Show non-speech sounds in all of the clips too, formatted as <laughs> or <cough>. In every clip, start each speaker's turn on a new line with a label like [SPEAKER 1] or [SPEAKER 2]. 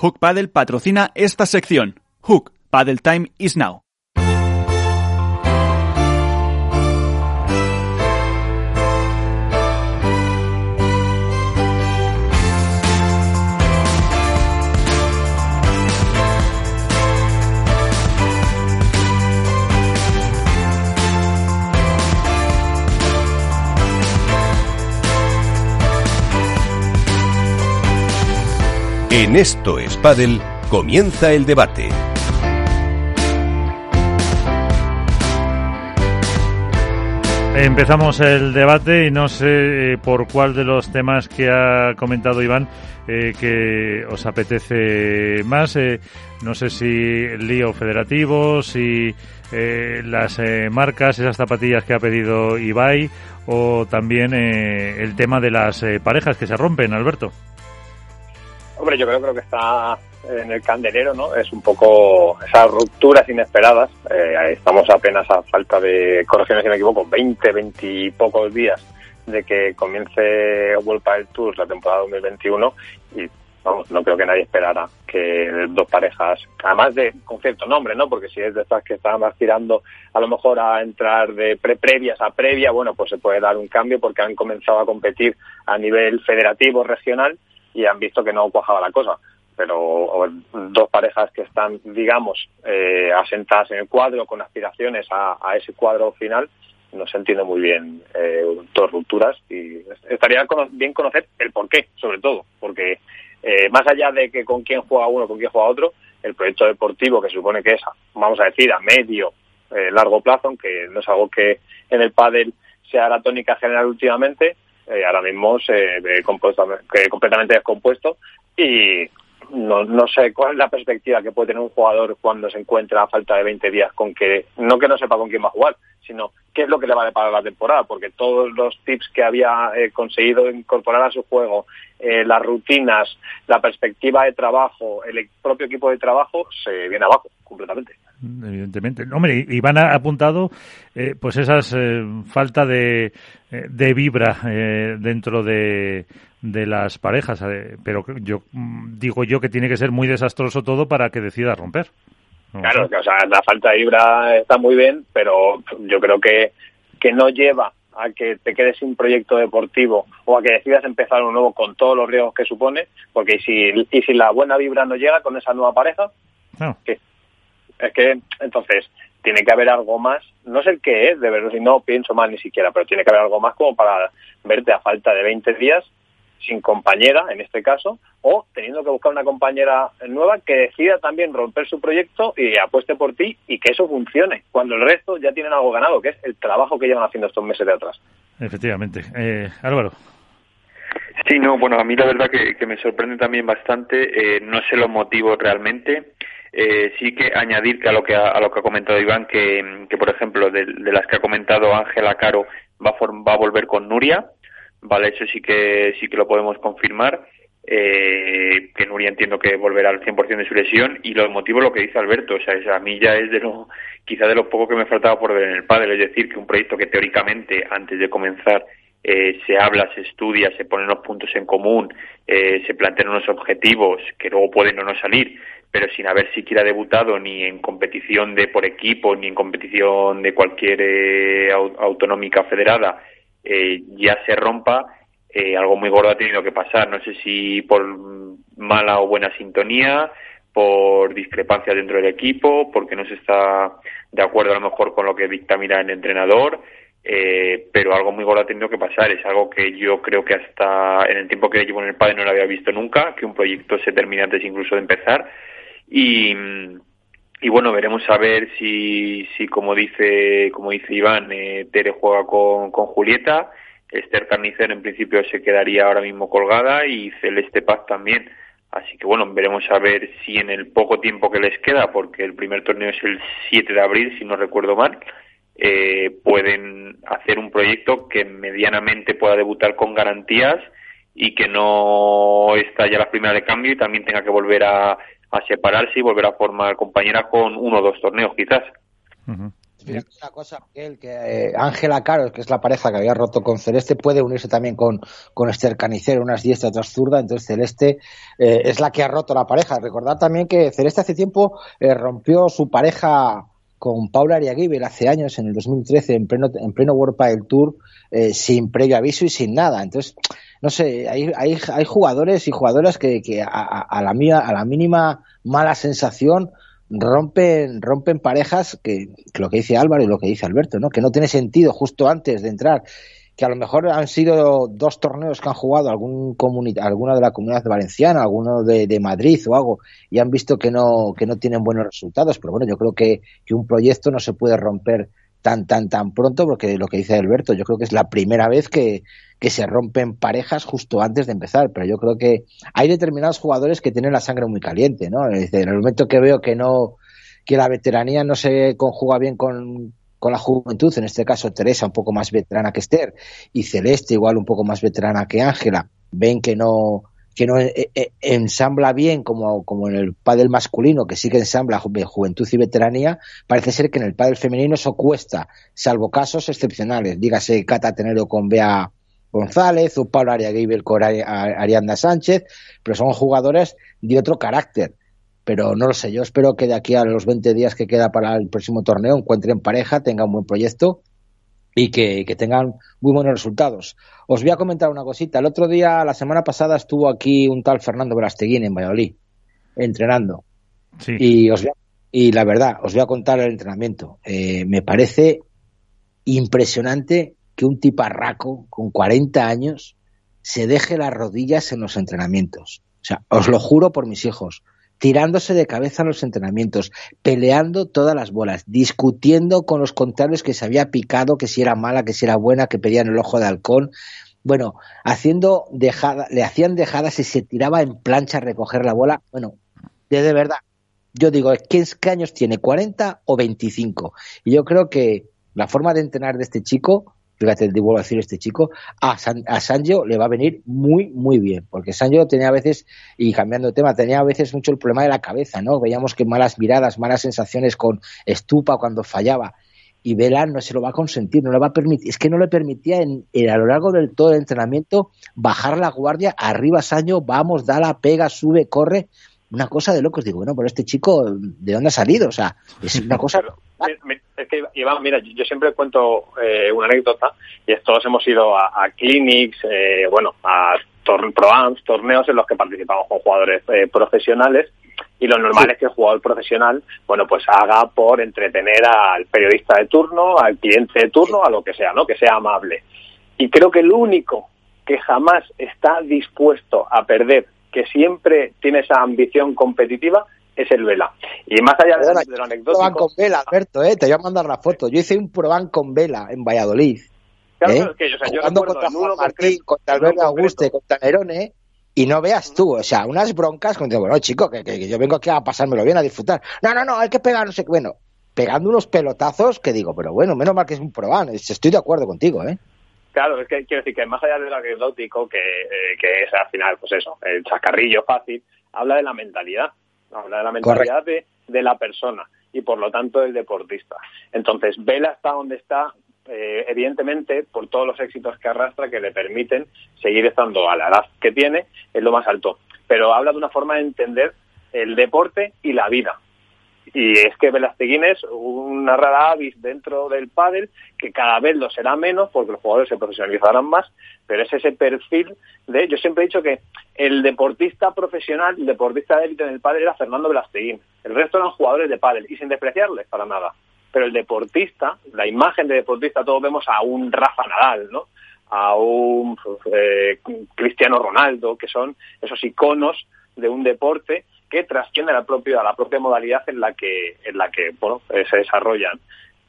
[SPEAKER 1] Hook Paddle patrocina esta sección. Hook, Paddle Time is now.
[SPEAKER 2] En Esto es comienza el debate.
[SPEAKER 3] Empezamos el debate y no sé eh, por cuál de los temas que ha comentado Iván eh, que os apetece más. Eh, no sé si el lío federativo, si las marcas, esas zapatillas que ha pedido Ibai o también el tema de las parejas que se rompen, Alberto.
[SPEAKER 4] Hombre, yo creo, que está en el candelero, ¿no? Es un poco esas rupturas inesperadas. Eh, estamos apenas a falta de, correcciones si me equivoco, 20, 20 y pocos días de que comience World Padel Tours la temporada 2021 y vamos, no creo que nadie esperara que dos parejas, además de con cierto nombre, ¿no? Porque si es de estas que estaban aspirando a lo mejor a entrar de pre previas a previa, bueno, pues se puede dar un cambio porque han comenzado a competir a nivel federativo regional y han visto que no cuajaba la cosa. Pero dos parejas que están, digamos, eh, asentadas en el cuadro con aspiraciones a, ese cuadro final, no se entiende muy bien eh, dos rupturas y estaría bien conocer el por qué, sobre todo, porque eh, más allá de que con quién juega uno, con quién juega otro, el proyecto deportivo que supone que es, vamos a decir, a medio, eh, largo plazo, aunque no es algo que en el pádel sea la tónica general últimamente, eh, ahora mismo se ve completamente descompuesto y no, no sé cuál es la perspectiva que puede tener un jugador cuando se encuentra a falta de 20 días con que, no que no sepa con quién va a jugar, sino qué es lo que le va a deparar la temporada, porque todos los tips que había eh, conseguido incorporar a su juego, eh, las rutinas, la perspectiva de trabajo, el propio equipo de trabajo, se viene abajo completamente
[SPEAKER 3] evidentemente. Hombre, Iván ha apuntado eh, pues esas eh, falta de, eh, de vibra dentro de, de las parejas, pero yo mm, digo yo que tiene que ser muy desastroso todo para que decida romper.
[SPEAKER 4] claro, o sea, la falta de vibra está muy bien, pero yo creo que, que no lleva a que te quedes sin proyecto deportivo o a que decidas empezar un nuevo con todos los riesgos que supone, porque si, y si la buena vibra no llega con esa nueva pareja, ¿qué? Es que, entonces, tiene que haber algo más, no sé el qué es, de verdad, si no pienso mal ni siquiera, pero tiene que haber algo más como para verte a falta de 20 días sin compañera, en este caso, o teniendo que buscar una compañera nueva que decida también romper su proyecto y apueste por ti y que eso funcione, cuando el resto ya tienen algo ganado, que es el trabajo que llevan haciendo estos meses de atrás.
[SPEAKER 3] Efectivamente. Eh, Álvaro.
[SPEAKER 5] Sí, no, bueno, a mí la verdad que, me sorprende también bastante, eh, no sé los motivos realmente, eh, sí que añadir que a lo que ha, a lo que ha comentado Iván, que, que por ejemplo de, las que ha comentado Ángela Caro va a, va a volver con Nuria, vale, eso sí que sí que lo podemos confirmar. Eh, que Nuria entiendo que volverá al 100% de su lesión y los motivos lo que dice Alberto, o sea, a mí ya es de lo, quizá de lo poco que me faltaba por ver en el padre, es decir, que un proyecto que teóricamente antes de comenzar eh, se habla, se estudia, se ponen los puntos en común, eh, se plantean unos objetivos que luego pueden o no salir, pero sin haber siquiera debutado ni en competición de por equipo ni en competición de cualquier eh, autonómica federada, eh, ya se rompa, eh, algo muy gordo ha tenido que pasar. No sé si por mala o buena sintonía, por discrepancias dentro del equipo, porque no se está de acuerdo a lo mejor con lo que dictamina el entrenador. Eh, pero algo muy gordo ha tenido que pasar. Es algo que yo creo que hasta en el tiempo que llevo en el padre no lo había visto nunca, que un proyecto se termine antes incluso de empezar y, y bueno, veremos a ver si, si como dice, como dice Iván, eh, Tere juega con, con Julieta, Esther Carnicer en principio se quedaría ahora mismo colgada y Celeste Paz también. Así que bueno, veremos a ver si en el poco tiempo que les queda, porque el primer torneo es el 7 de abril, si no recuerdo mal, eh, pueden hacer un proyecto que medianamente pueda debutar con garantías y que no está ya la primera de cambio y también tenga que volver a a separarse y volver a formar compañera con uno o dos torneos quizás.
[SPEAKER 6] Mira, una cosa, que eh, Ángela Caro, que es la pareja que había roto con Celeste, puede unirse también con, con Esther Canicero, unas diestras, otras zurda, entonces Celeste eh, es la que ha roto la pareja. Recordad también que Celeste hace tiempo eh, rompió su pareja con Paula Ariaguibel hace años, en el 2013, en pleno, en pleno World del Tour, sin previo aviso y sin nada. Entonces, no sé, hay, hay, hay jugadores y jugadoras que, que a, a, la mía, a la mínima mala sensación rompen, rompen parejas que, lo que dice Álvaro y lo que dice Alberto, ¿no? Que no tiene sentido justo antes de entrar, que a lo mejor han sido dos torneos que han jugado algún alguna de la comunidad valenciana, alguno de, de, Madrid o algo, y han visto que no, que no tienen buenos resultados. Pero bueno, yo creo que, que un proyecto no se puede romper tan, tan, tan pronto, porque lo que dice Alberto, yo creo que es la primera vez que, que se rompen parejas justo antes de empezar, pero yo creo que hay determinados jugadores que tienen la sangre muy caliente, ¿no? en el momento que veo que no, que la veteranía no se conjuga bien con, con la juventud, en este caso Teresa un poco más veterana que Esther y Celeste igual un poco más veterana que Ángela, ven que no que no eh, eh, ensambla bien como, como en el pádel masculino, que sí que ensambla juventud y veteranía, parece ser que en el pádel femenino eso cuesta, salvo casos excepcionales, dígase Cata Tenero con Bea González o Pablo Ariagibel con Arianda Sánchez, pero son jugadores de otro carácter. Pero no lo sé, yo espero que de aquí a los 20 días que queda para el próximo torneo encuentren pareja, tengan un buen proyecto y que, tengan muy buenos resultados. Os voy a comentar una cosita. El otro día, la semana pasada, estuvo aquí un tal Fernando Brasteguín en Valladolid, entrenando. Y, os y la verdad, os voy a contar el entrenamiento. Eh, me parece impresionante que un tiparraco con 40 años se deje las rodillas en los entrenamientos. O sea, os lo juro por mis hijos, tirándose de cabeza en los entrenamientos, peleando todas las bolas, discutiendo con los contrarios que se había picado, que si era mala, que si era buena, que pedían el ojo de halcón. Bueno, haciendo dejada, le hacían dejadas y se tiraba en plancha a recoger la bola. Bueno, de, de verdad, yo digo, ¿qué, ¿qué años tiene? ¿40 o 25? Y yo creo que la forma de entrenar de este chico fíjate, vuelvo a decir este chico, a, San, a Sancho le va a venir muy, muy bien, porque Sancho tenía a veces, y cambiando de tema, tenía a veces mucho el problema de la cabeza, ¿no? Veíamos que malas miradas, malas sensaciones con Estupa cuando fallaba, y Vela no se lo va a consentir, no le va a permitir, es que no le permitía en, a lo largo del todo el entrenamiento bajar la guardia, arriba Sancho, vamos, da la pega, sube, corre, una cosa de locos. Digo, bueno, pero este chico, ¿de dónde ha salido? O sea, es una <laughs> cosa...
[SPEAKER 4] Es que, Iván, mira, yo siempre cuento eh, una anécdota, y todos hemos ido a, clinics, eh, bueno, a tor torneos en los que participamos con jugadores eh, profesionales, y lo normal es que el jugador profesional, bueno, pues haga por entretener al periodista de turno, al cliente de turno, a lo que sea, ¿no? Que sea amable. Y creo que el único que jamás está dispuesto a perder que siempre tiene esa ambición competitiva es el Vela. Y más allá de, de lo anecdótico...
[SPEAKER 6] con Vela, Alberto, ¿eh? te voy a mandar la foto. Yo hice un Proban con Vela en Valladolid.
[SPEAKER 4] Claro, ¿eh? que, o sea, yo
[SPEAKER 6] contra Juan Martín, contra Alberto Auguste, contra Nerone, y no veas tú, o sea, unas broncas, con bueno, chico, que, que, yo vengo aquí a pasármelo bien, a disfrutar. No, no, no, hay que pegar, no sé qué, bueno, pegando unos pelotazos que digo, pero bueno, menos mal que es un Proban, estoy de acuerdo contigo, ¿eh?
[SPEAKER 4] Claro, es que quiero decir que más allá de lo anecdótico, que, eh, que es al final, pues eso, el chascarrillo fácil, habla de la mentalidad, habla de la mentalidad de, de, la persona y por lo tanto del deportista. Entonces, Vela está donde está, eh, evidentemente, por todos los éxitos que arrastra que le permiten seguir estando a la edad que tiene, es lo más alto. Pero habla de una forma de entender el deporte y la vida. Y es que Velasteguín es una rara avis dentro del pádel que cada vez lo será menos porque los jugadores se profesionalizarán más, pero es ese perfil de... Yo siempre he dicho que el deportista profesional, el deportista de élite en el pádel era Fernando Velasteguín. El resto eran jugadores de pádel y sin despreciarles para nada. Pero el deportista, la imagen de deportista, todos vemos a un Rafa Nadal, ¿no? a un eh, Cristiano Ronaldo, que son esos iconos de un deporte que trasciende a la propia, modalidad en la que, en la que bueno, eh, se desarrollan.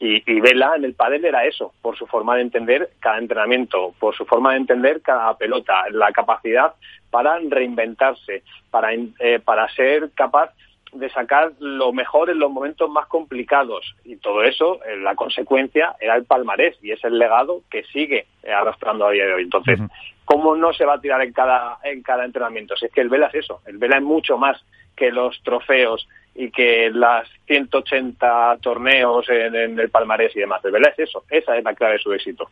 [SPEAKER 4] Y, Vela en el pádel era eso, por su forma de entender cada entrenamiento, por su forma de entender cada pelota, la capacidad para reinventarse, para, eh, ser capaz de sacar lo mejor en los momentos más complicados. Y todo eso, eh, la consecuencia, era el palmarés y es el legado que sigue arrastrando a día de hoy. Entonces, ¿cómo no se va a tirar en cada, en cada entrenamiento? Si es que el Vela es eso, el Vela es mucho más que los trofeos y que las 180 torneos en, el palmarés y demás. De verdad es eso, esa es la clave de su éxito.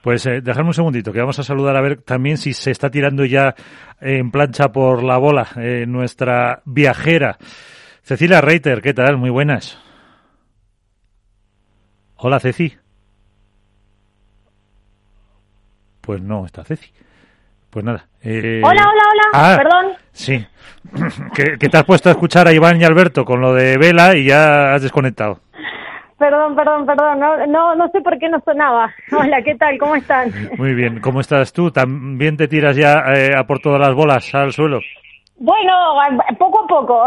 [SPEAKER 3] Pues eh, dejadme un segundito, que vamos a saludar a ver también si se está tirando ya en plancha por la bola eh, nuestra viajera. Cecilia Reiter, ¿qué tal? Muy buenas. Hola, Ceci. Pues no está Ceci. Pues nada. Eh...
[SPEAKER 7] Hola, hola, hola.
[SPEAKER 3] Ah,
[SPEAKER 7] Perdón.
[SPEAKER 3] Sí. <clears throat> que, que te has puesto a escuchar a Iván y Alberto con lo de Vela y ya has desconectado.
[SPEAKER 7] Perdón, perdón, perdón. No, no, no sé por qué no sonaba. <laughs> Hola, ¿qué tal? ¿Cómo están?
[SPEAKER 3] Muy bien. ¿Cómo estás tú? ¿También te tiras ya eh, a por todas las bolas al suelo?
[SPEAKER 7] Bueno, poco a poco.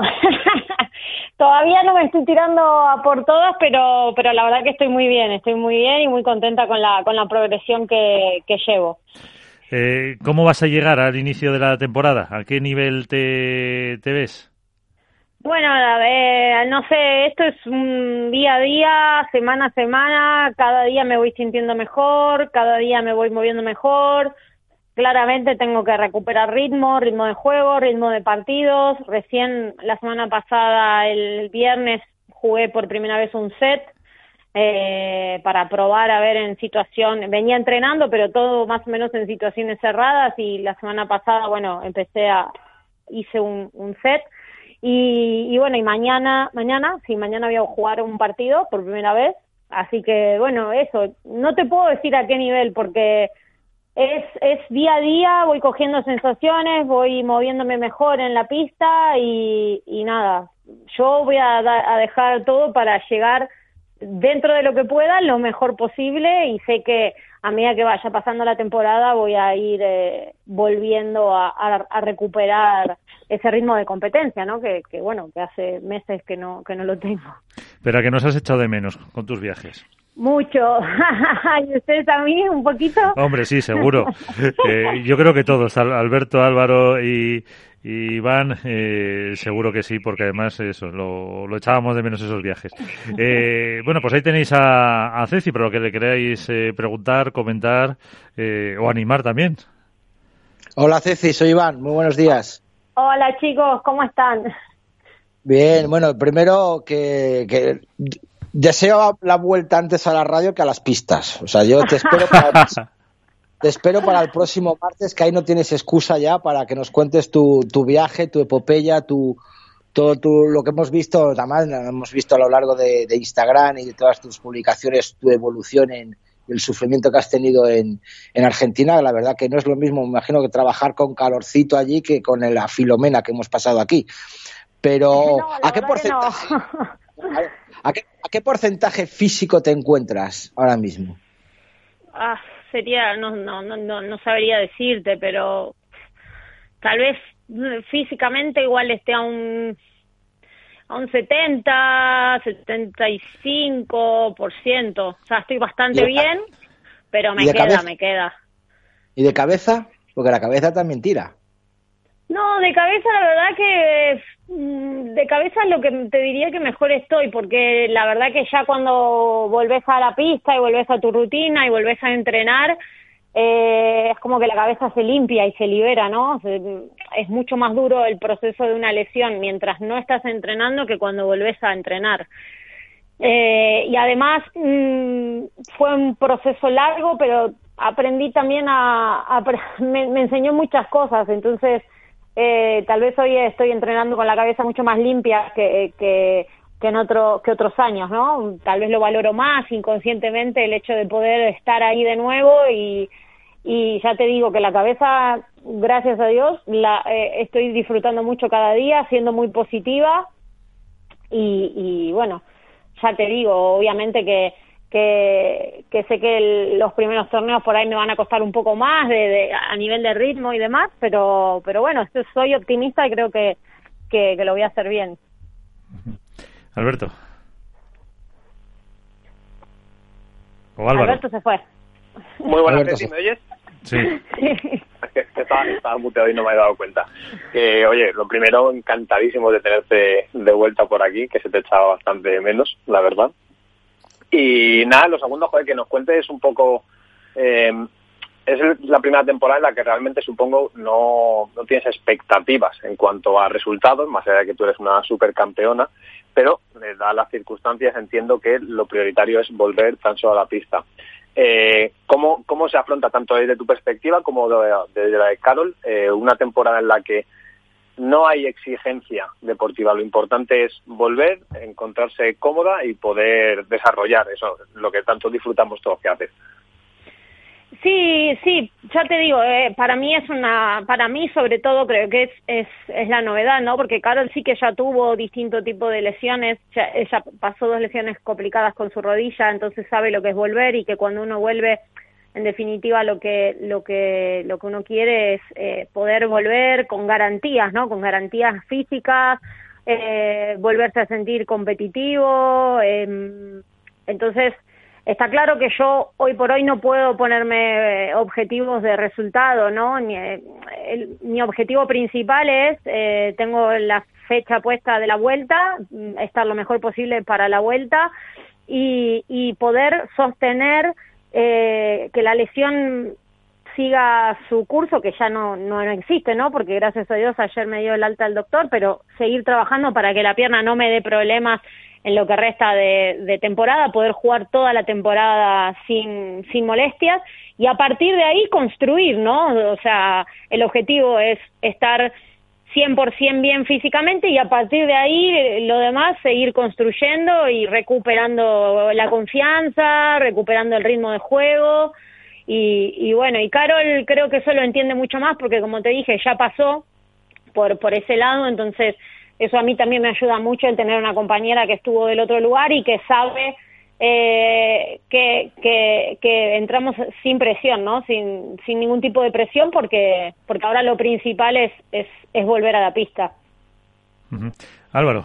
[SPEAKER 7] <laughs> Todavía no me estoy tirando a por todas, pero, pero la verdad que estoy muy bien. Estoy muy bien y muy contenta con la, con la progresión que, que llevo.
[SPEAKER 3] Eh, ¿Cómo vas a llegar al inicio de la temporada? ¿A qué nivel te, ves?
[SPEAKER 7] Bueno, eh, no sé, esto es un día a día, semana a semana, cada día me voy sintiendo mejor, cada día me voy moviendo mejor. Claramente tengo que recuperar ritmo, ritmo de juego, ritmo de partidos. Recién la semana pasada, el viernes, jugué por primera vez un set eh, para probar a ver en situación, venía entrenando, pero todo más o menos en situaciones cerradas y la semana pasada, bueno, empecé a, hice un, set y, y, bueno, y mañana, mañana, sí, mañana voy a jugar un partido por primera vez. Así que bueno, eso, no te puedo decir a qué nivel porque es, es día a día, voy cogiendo sensaciones, voy moviéndome mejor en la pista y, y nada, yo voy a, a dejar todo para llegar dentro de lo que pueda lo mejor posible y sé que a medida que vaya pasando la temporada voy a ir eh, volviendo a, a, a, recuperar ese ritmo de competencia, ¿no? Que, que, bueno, que hace meses que no que no lo tengo.
[SPEAKER 3] Pero a que nos has echado de menos con tus viajes.
[SPEAKER 7] Mucho. <laughs> ¿Y ustedes también un poquito?
[SPEAKER 3] Hombre, sí, seguro. eh, yo creo que todos, Alberto, Álvaro y, y Iván, eh, seguro que sí, porque además eso, lo, lo echábamos de menos esos viajes. <laughs> Eh, bueno, pues ahí tenéis a, a Ceci, para lo que le queráis eh, preguntar, comentar eh, o animar también.
[SPEAKER 6] Hola Ceci, soy Iván, muy buenos días.
[SPEAKER 7] Hola chicos, ¿cómo están?
[SPEAKER 6] Bien, bueno, primero que, que deseo la vuelta antes a la radio que a las pistas. O sea, yo te espero para, <laughs> te espero para el próximo martes, que ahí no tienes excusa ya para que nos cuentes tu, tu viaje, tu epopeya, tu todo tu, lo que hemos visto, además hemos visto a lo largo de, de, Instagram y de todas tus publicaciones, tu evolución en el sufrimiento que has tenido en, en Argentina. La verdad que no es lo mismo, me imagino, que trabajar con calorcito allí que con la filomena que hemos pasado aquí. Pero,
[SPEAKER 7] no,
[SPEAKER 6] ¿a qué porcentaje?
[SPEAKER 7] No. <laughs>
[SPEAKER 6] ¿A qué, ¿A qué porcentaje físico te encuentras ahora mismo?
[SPEAKER 7] Ah, sería, no, no, no, no sabría decirte, pero tal vez físicamente igual esté a un a un 70, 75%, o sea, estoy bastante bien, pero me queda,
[SPEAKER 6] cabeza?
[SPEAKER 7] me queda.
[SPEAKER 6] ¿Y de cabeza? Porque la cabeza también tira.
[SPEAKER 7] No, de cabeza la verdad que mm, de cabeza lo que te diría que mejor estoy, porque la verdad que ya cuando volvés a la pista y volvés a tu rutina y volvés a entrenar, eh, es como que la cabeza se limpia y se libera, ¿no? Es mucho más duro el proceso de una lesión mientras no estás entrenando que cuando volvés a entrenar. Eh, y además mmm, fue un proceso largo, pero aprendí también a, <laughs> me, enseñó muchas cosas, entonces eh, tal vez hoy estoy entrenando con la cabeza mucho más limpia que, que, que en otro, que otros años, ¿no? Tal vez lo valoro más inconscientemente el hecho de poder estar ahí de nuevo y, y ya te digo que la cabeza, gracias a Dios, la eh, estoy disfrutando mucho cada día, siendo muy positiva y, y bueno, ya te digo, obviamente que que, que sé que el, los primeros torneos por ahí me van a costar un poco más de, de, a nivel de ritmo y demás, pero pero bueno, soy optimista y creo que, que, que lo voy a hacer bien.
[SPEAKER 3] Alberto. O Álvaro.
[SPEAKER 7] Alberto se fue.
[SPEAKER 4] Muy buenas noches, ¿me oyes?
[SPEAKER 3] Sí. <laughs>
[SPEAKER 4] Que estaba, estaba muteado y no me he dado cuenta. Que, oye, lo primero, encantadísimo de tenerte de vuelta por aquí, que se te echaba bastante menos, la verdad. Y nada, lo segundo, joder, que nos cuentes un poco eh, es la primera temporada en la que realmente supongo no, no tienes expectativas en cuanto a resultados, más allá de que tú eres una supercampeona, pero dadas las circunstancias entiendo que lo prioritario es volver tan solo a la pista. Eh, ¿cómo, ¿Cómo se afronta tanto desde tu perspectiva como desde la de Carol eh, una temporada en la que no hay exigencia deportiva? Lo importante es volver, encontrarse cómoda y poder desarrollar eso, lo que tanto disfrutamos todos que haces.
[SPEAKER 7] Sí, sí, ya te digo, eh, para mí es una, para mí sobre todo creo que es, es, es la novedad, ¿no? Porque Carol sí que ya tuvo distinto tipo de lesiones, ya, ella pasó dos lesiones complicadas con su rodilla, entonces sabe lo que es volver y que cuando uno vuelve, en definitiva lo que, lo que, lo que uno quiere es eh, poder volver con garantías, ¿no? Con garantías físicas, eh, volverse a sentir competitivo, eh, entonces Está claro que yo hoy por hoy no puedo ponerme eh, objetivos de resultado, ¿no? Eh, mi objetivo principal es, eh, tengo la fecha puesta de la vuelta, mm, estar lo mejor posible para la vuelta y, y poder sostener eh, que la lesión siga su curso, que ya no, no existe, ¿no? Porque gracias a Dios ayer me dio el alta el doctor, pero seguir trabajando para que la pierna no me dé problemas en lo que resta de, temporada, poder jugar toda la temporada sin, sin molestias y a partir de ahí construir, ¿no? O sea, el objetivo es estar 100% bien físicamente y a partir de ahí lo demás seguir construyendo y recuperando la confianza, recuperando el ritmo de juego. Y, y bueno, y Carol creo que eso lo entiende mucho más porque como te dije ya pasó por, por ese lado, entonces eso a mí también me ayuda mucho el tener una compañera que estuvo del otro lugar y que sabe eh, que, que, que, entramos sin presión, ¿no? Sin, sin ningún tipo de presión porque, porque ahora lo principal es, es, es volver a la pista.
[SPEAKER 3] Álvaro.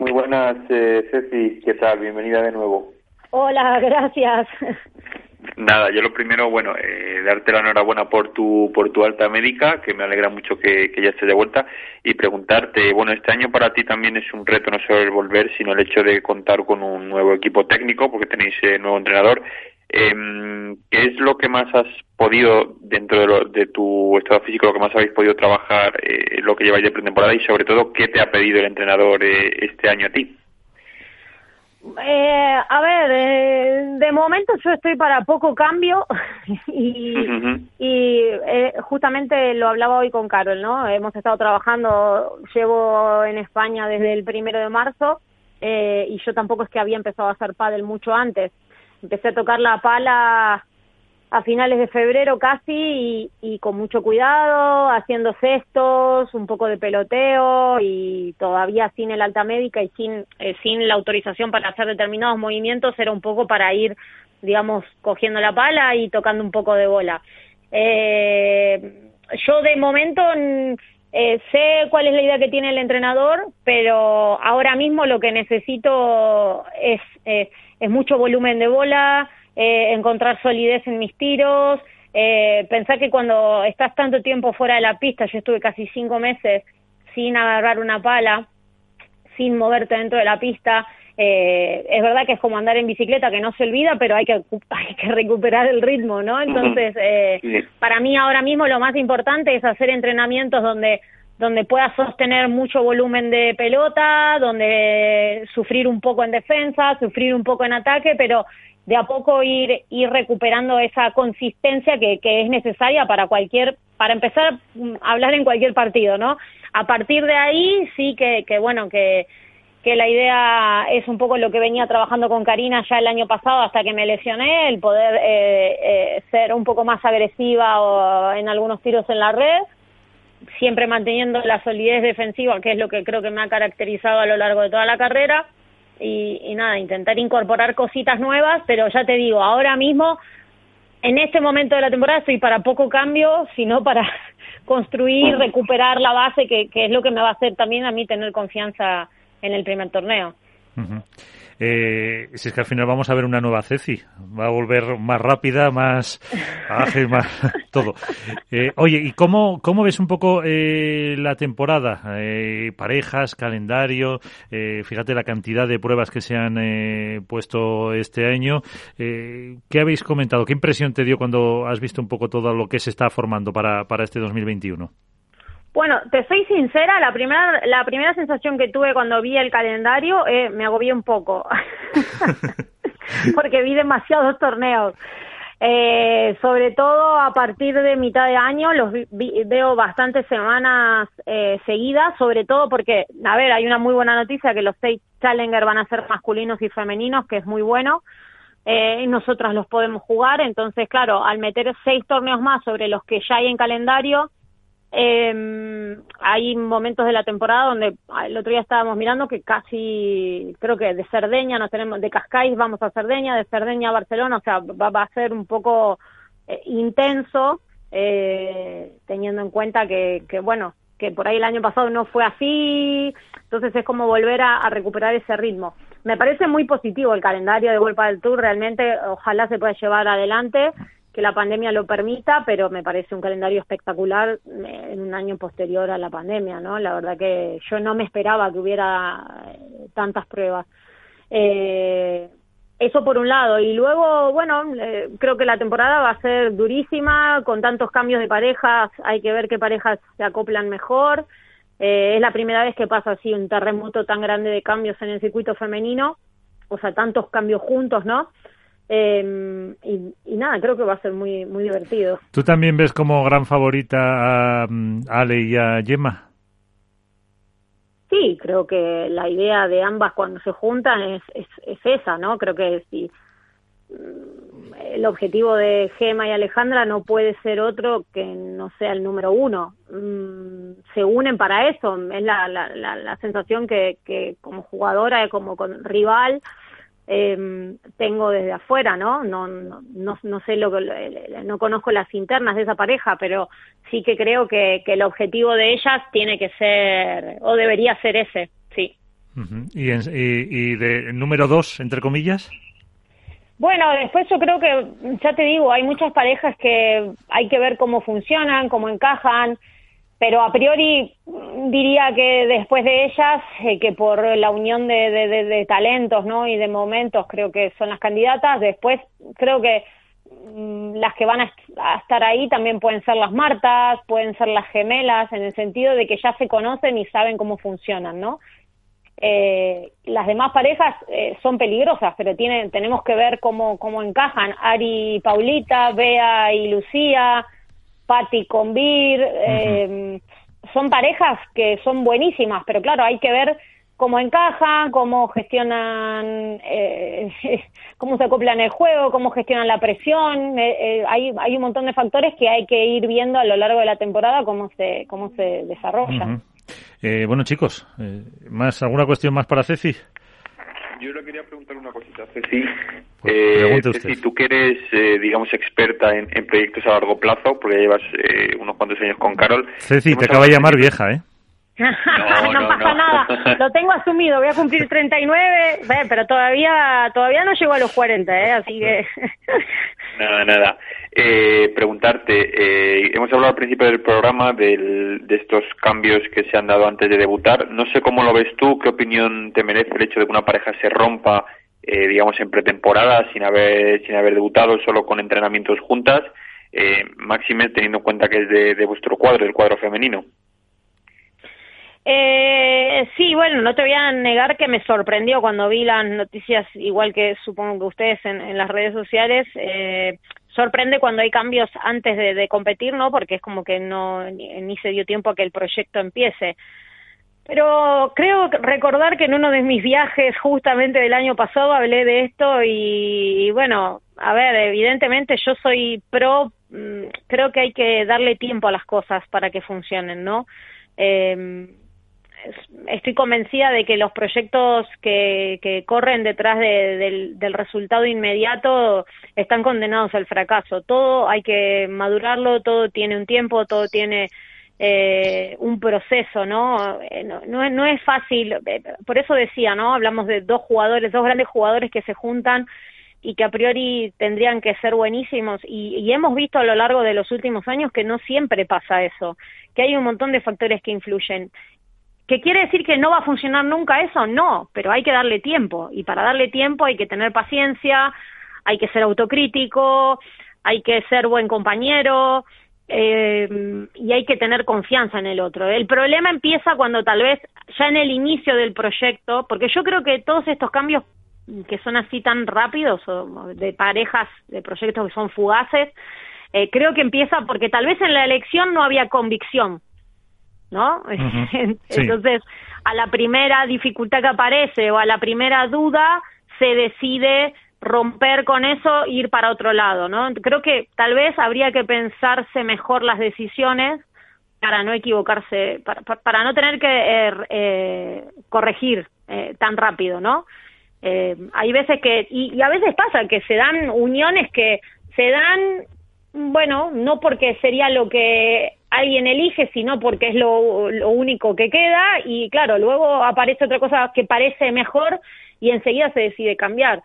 [SPEAKER 5] Muy buenas, eh, Ceci. ¿Qué tal? Bienvenida de nuevo.
[SPEAKER 7] Hola, gracias.
[SPEAKER 5] Nada, yo lo primero, bueno, eh, darte la enhorabuena por tu por tu alta médica, que me alegra mucho que, ya estés de vuelta, y preguntarte, bueno, este año para ti también es un reto no solo el volver, sino el hecho de contar con un nuevo equipo técnico, porque tenéis eh, nuevo entrenador. Eh, ¿Qué es lo que más has podido, dentro de, lo, de tu estado físico, lo que más habéis podido trabajar, eh, lo que lleváis de pretemporada, y sobre todo, qué te ha pedido el entrenador eh, este año a ti?
[SPEAKER 7] Eh, a ver, eh, de momento yo estoy para poco cambio <laughs> y, y eh, justamente lo hablaba hoy con Carol, ¿no? Hemos estado trabajando, llevo en España desde el primero de marzo eh, y yo tampoco es que había empezado a hacer pádel mucho antes. Empecé a tocar la pala a finales de febrero casi y, con mucho cuidado, haciendo cestos, un poco de peloteo y todavía sin el alta médica y sin, eh, sin la autorización para hacer determinados movimientos, era un poco para ir, digamos, cogiendo la pala y tocando un poco de bola. Eh, yo de momento eh, sé cuál es la idea que tiene el entrenador, pero ahora mismo lo que necesito es, eh, es mucho volumen de bola, eh, encontrar solidez en mis tiros, eh, pensar que cuando estás tanto tiempo fuera de la pista, yo estuve casi cinco meses sin agarrar una pala, sin moverte dentro de la pista, eh, es verdad que es como andar en bicicleta que no se olvida, pero hay que, <laughs> hay que recuperar el ritmo, ¿no? Entonces, eh, para mí ahora mismo lo más importante es hacer entrenamientos donde donde pueda sostener mucho volumen de pelota, donde sufrir un poco en defensa, sufrir un poco en ataque, pero de a poco ir, recuperando esa consistencia que, es necesaria para cualquier, para empezar a hablar en cualquier partido, ¿no? A partir de ahí sí que, que bueno, que, que la idea es un poco lo que venía trabajando con Karina ya el año pasado hasta que me lesioné, el poder eh, eh, ser un poco más agresiva o en algunos tiros en la red, siempre manteniendo la solidez defensiva, que es lo que creo que me ha caracterizado a lo largo de toda la carrera y, nada, intentar incorporar cositas nuevas, pero ya te digo, ahora mismo, en este momento de la temporada, estoy para poco cambio, sino para <laughs> construir, recuperar la base, que, que es lo que me va a hacer también a mí tener confianza en el primer torneo.
[SPEAKER 3] Eh, si es que al final vamos a ver una nueva Ceci, va a volver más rápida, más ágil, más <laughs> todo. Eh, oye, ¿y cómo, cómo ves un poco eh, la temporada? Eh, parejas, calendario, eh, fíjate la cantidad de pruebas que se han eh, puesto este año. ¿Qué habéis comentado? ¿Qué impresión te dio cuando has visto un poco todo lo que se está formando para, para este 2021?
[SPEAKER 7] Bueno, te soy sincera, la primera, la primera sensación que tuve cuando vi el calendario eh, me agobié un poco, <laughs> <laughs> porque vi demasiados torneos. Eh, sobre todo a partir de mitad de año los vi, veo bastantes semanas eh, seguidas, sobre todo porque, a ver, hay una muy buena noticia que los seis Challenger van a ser masculinos y femeninos, que es muy bueno. Eh, nosotras los podemos jugar, entonces, claro, al meter seis torneos más sobre los que ya hay en calendario, eh, hay momentos de la temporada donde el otro día estábamos mirando que casi, creo que de Cerdeña nos tenemos, de Cascais vamos a Cerdeña, de Cerdeña a Barcelona, o sea, va, va a ser un poco eh, intenso, eh, teniendo en cuenta que, que, bueno, que por ahí el año pasado no fue así, entonces es como volver a, a recuperar ese ritmo. Me parece muy positivo el calendario de Vuelta del Tour, realmente ojalá se pueda llevar adelante que la pandemia lo permita, pero me parece un calendario espectacular eh, en un año posterior a la pandemia, ¿no? La verdad que yo no me esperaba que hubiera eh, tantas pruebas. Eh, eso por un lado. Y luego, bueno, eh, creo que la temporada va a ser durísima, con tantos cambios de parejas, hay que ver qué parejas se acoplan mejor. Eh, es la primera vez que pasa así un terremoto tan grande de cambios en el circuito femenino, o sea, tantos cambios juntos, ¿no? Eh, y, y, nada, creo que va a ser muy muy divertido.
[SPEAKER 3] ¿Tú también ves como gran favorita a, mm, Ale y a Gemma?
[SPEAKER 7] Sí, creo que la idea de ambas cuando se juntan es, es, es esa, ¿no? Creo que si mm, el objetivo de Gema y Alejandra no puede ser otro que no sea el número uno. Mm, se unen para eso, es la, la, la, la sensación que, que como jugadora, como con rival, eh, tengo desde afuera, ¿no? No, no, no, no sé lo que, no conozco las internas de esa pareja, pero sí que creo que, que el objetivo de ellas tiene que ser, o debería ser ese, sí.
[SPEAKER 3] Uh -huh. ¿Y, en, y, y, de número dos, entre comillas?
[SPEAKER 7] Bueno, después yo creo que, ya te digo, hay muchas parejas que hay que ver cómo funcionan, cómo encajan, pero a priori diría que después de ellas, eh, que por la unión de, de, talentos ¿no? y de momentos creo que son las candidatas, después creo que mmm, las que van a, a, estar ahí también pueden ser las Martas, pueden ser las gemelas, en el sentido de que ya se conocen y saben cómo funcionan, ¿no? Eh, las demás parejas eh, son peligrosas, pero tienen, tenemos que ver cómo, cómo encajan. Ari y Paulita, Bea y Lucía, Patti con Vir, uh -huh. eh, son parejas que son buenísimas, pero claro, hay que ver cómo encajan, cómo gestionan, eh, <laughs> cómo se acoplan el juego, cómo gestionan la presión. Eh, eh, hay, hay un montón de factores que hay que ir viendo a lo largo de la temporada cómo se, cómo se desarrollan.
[SPEAKER 3] Uh -huh. bueno, chicos, ¿más alguna cuestión más para Ceci?
[SPEAKER 5] Yo le quería preguntar una cosita, Ceci. Pues eh, Ceci, tú que eres, eh, digamos, experta en, en, proyectos a largo plazo, porque llevas eh, unos cuantos años con Carol.
[SPEAKER 3] Ceci, te acaba de llamar vieja, ¿eh? <laughs>
[SPEAKER 7] No, no, no, pasa nada, <laughs> lo tengo asumido, voy a cumplir 39, pero todavía todavía no llego a los 40, ¿eh? así que...
[SPEAKER 5] Nada, nada. Eh, preguntarte, eh, hemos hablado al principio del programa del, de estos cambios que se han dado antes de debutar. No sé cómo lo ves tú, qué opinión te merece el hecho de que una pareja se rompa, eh, digamos, en pretemporada, sin haber, sin haber debutado, solo con entrenamientos juntas, eh, máxime teniendo en cuenta que es de, vuestro cuadro, el cuadro femenino.
[SPEAKER 7] Eh, sí, bueno, no te voy a negar que me sorprendió cuando vi las noticias, igual que supongo que ustedes en, en las redes sociales. Eh, sorprende cuando hay cambios antes de, de, competir, ¿no? Porque es como que no ni, ni, se dio tiempo a que el proyecto empiece. Pero creo recordar que en uno de mis viajes justamente del año pasado hablé de esto y, bueno, a ver, evidentemente yo soy pro, mmm, creo que hay que darle tiempo a las cosas para que funcionen, ¿no? Eh, estoy convencida de que los proyectos que, que corren detrás de, del, resultado inmediato están condenados al fracaso. Todo hay que madurarlo, todo tiene un tiempo, todo tiene eh, un proceso, ¿no? Eh, ¿no? No, es fácil, eh, por eso decía, ¿no? Hablamos de dos jugadores, dos grandes jugadores que se juntan y que a priori tendrían que ser buenísimos y, y, hemos visto a lo largo de los últimos años que no siempre pasa eso, que hay un montón de factores que influyen. ¿Qué quiere decir que no va a funcionar nunca eso? No, pero hay que darle tiempo y para darle tiempo hay que tener paciencia, hay que ser autocrítico, hay que ser buen compañero, eh, y hay que tener confianza en el otro. El problema empieza cuando tal vez ya en el inicio del proyecto, porque yo creo que todos estos cambios que son así tan rápidos, o de parejas, de proyectos que son fugaces, eh, creo que empieza porque tal vez en la elección no había convicción, ¿no? <laughs> Entonces, a la primera dificultad que aparece o a la primera duda, se decide romper con eso e ir para otro lado, ¿no? Creo que tal vez habría que pensarse mejor las decisiones para no equivocarse, para, para no tener que eh, eh, corregir eh, tan rápido, ¿no? Eh, hay veces que, y, y, a veces pasa que se dan uniones que se dan, bueno, no porque sería lo que alguien elige, sino porque es lo, lo único que queda, y claro, luego aparece otra cosa que parece mejor y enseguida se decide cambiar.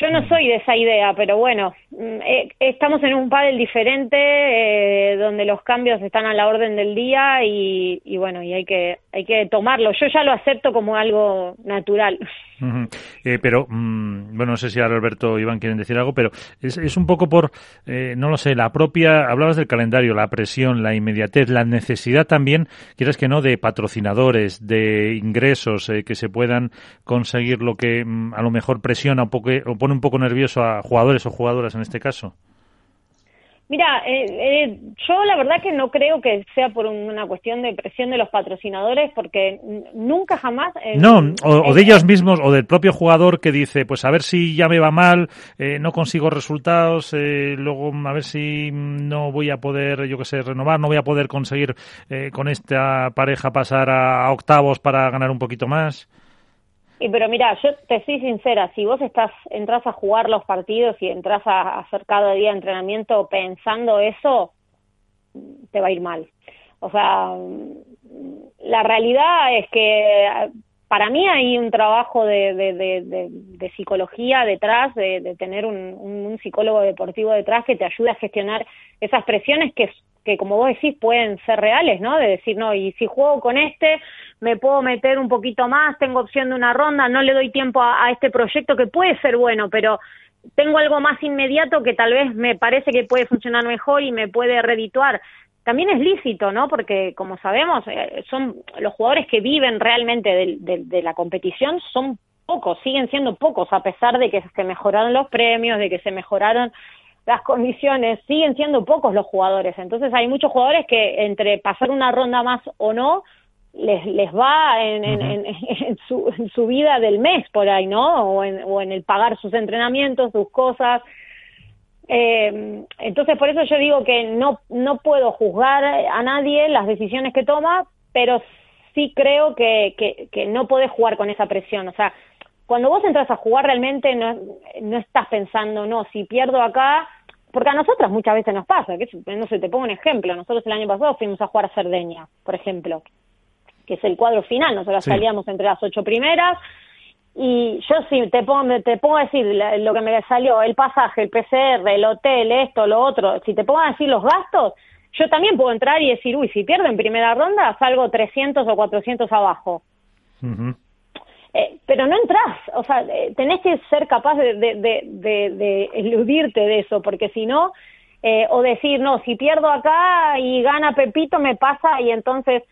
[SPEAKER 7] Yo no soy de esa idea, pero bueno, mm, eh, estamos en un panel diferente eh, donde los cambios están a la orden del día y, bueno, y hay que hay que tomarlo. Yo ya lo acepto como algo natural. <laughs>
[SPEAKER 3] eh, pero, mmm, bueno, no sé si ahora Alberto o Iván quieren decir algo, pero es, es un poco por, eh, no lo sé, la propia, hablabas del calendario, la presión, la inmediatez, la necesidad también, quieres que no, de patrocinadores, de ingresos que se puedan conseguir lo que mmm, a lo mejor presiona un poco, pone un poco nervioso a jugadores o jugadoras en este caso.
[SPEAKER 7] Mira, eh, eh, yo la verdad que no creo que sea por una cuestión de presión de los patrocinadores, porque nunca jamás.
[SPEAKER 3] Eh, no, o, o, de ellos mismos, o del propio jugador que dice, pues a ver si ya me va mal, eh, no consigo resultados, eh, luego a ver si no voy a poder, yo qué sé, renovar, no voy a poder conseguir eh, con esta pareja pasar a, a octavos para ganar un poquito más.
[SPEAKER 7] Y pero mira, yo te soy sincera, si vos estás entras a jugar los partidos y entras a hacer cada día entrenamiento pensando eso, te va a ir mal. O sea, la realidad es que para mí hay un trabajo de, de, de, psicología detrás, de, tener un, un, psicólogo deportivo detrás que te ayude a gestionar esas presiones que, que, como vos decís, pueden ser reales, ¿no? De decir, no, y si juego con este, me puedo meter un poquito más, tengo opción de una ronda, no le doy tiempo a, este proyecto que puede ser bueno, pero tengo algo más inmediato que tal vez me parece que puede funcionar mejor y me puede redituar también es lícito, ¿no? Porque, como sabemos, eh, son los jugadores que viven realmente de, de, de, la competición son pocos, siguen siendo pocos, a pesar de que se mejoraron los premios, de que se mejoraron las condiciones, siguen siendo pocos los jugadores. Entonces, hay muchos jugadores que entre pasar una ronda más o no, les, les va en, en, en, <laughs> en, su, en su vida del mes por ahí, ¿no? O en, o en el pagar sus entrenamientos, sus cosas. Eh, entonces, por eso yo digo que no, no puedo juzgar a nadie las decisiones que toma, pero sí creo que, que, que no podés jugar con esa presión. O sea, cuando vos entras a jugar realmente no, no estás pensando, no, si pierdo acá, porque a nosotros muchas veces nos pasa, que no sé, te pongo un ejemplo, nosotros el año pasado fuimos a jugar a Cerdeña, por ejemplo, que es el cuadro final, nosotros sí. salíamos entre las ocho primeras, y yo sí te pongo, te pongo a decir lo que me salió, el pasaje, el PCR, el hotel, esto, lo otro, si te pongo a decir los gastos, yo también puedo entrar y decir, uy, si pierdo en primera ronda, salgo 300 o 400 abajo. Uh -huh. Eh, pero no entras, o sea, eh, tenés que ser capaz de, de, de, de, de eludirte de eso, porque si no, eh, o decir, no, si pierdo acá y gana Pepito, me pasa y entonces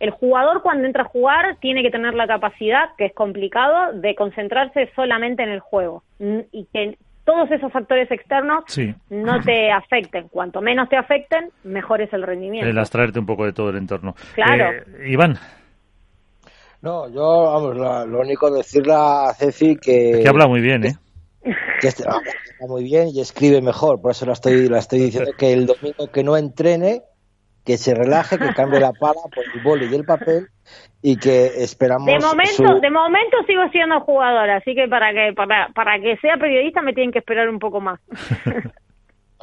[SPEAKER 7] el jugador cuando entra a jugar tiene que tener la capacidad, que es complicado, de concentrarse solamente en el juego y que todos esos factores externos
[SPEAKER 3] sí.
[SPEAKER 7] no te afecten. Cuanto menos te afecten, mejor es el rendimiento.
[SPEAKER 3] El abstraerte un poco de todo el entorno.
[SPEAKER 7] Claro.
[SPEAKER 3] Eh, Iván.
[SPEAKER 6] No, yo, vamos, la, lo único decirle a Ceci que...
[SPEAKER 3] Es que habla muy bien, ¿eh?
[SPEAKER 6] Que este, habla muy bien y escribe mejor, por eso la estoy, la estoy diciendo que el domingo que no entrene que se relaje, que cambie la pala por el boli y el papel y que esperamos
[SPEAKER 7] de momento
[SPEAKER 6] su...
[SPEAKER 7] de momento sigo siendo jugadora así que para que para, para que sea periodista me tienen que esperar un poco más <laughs>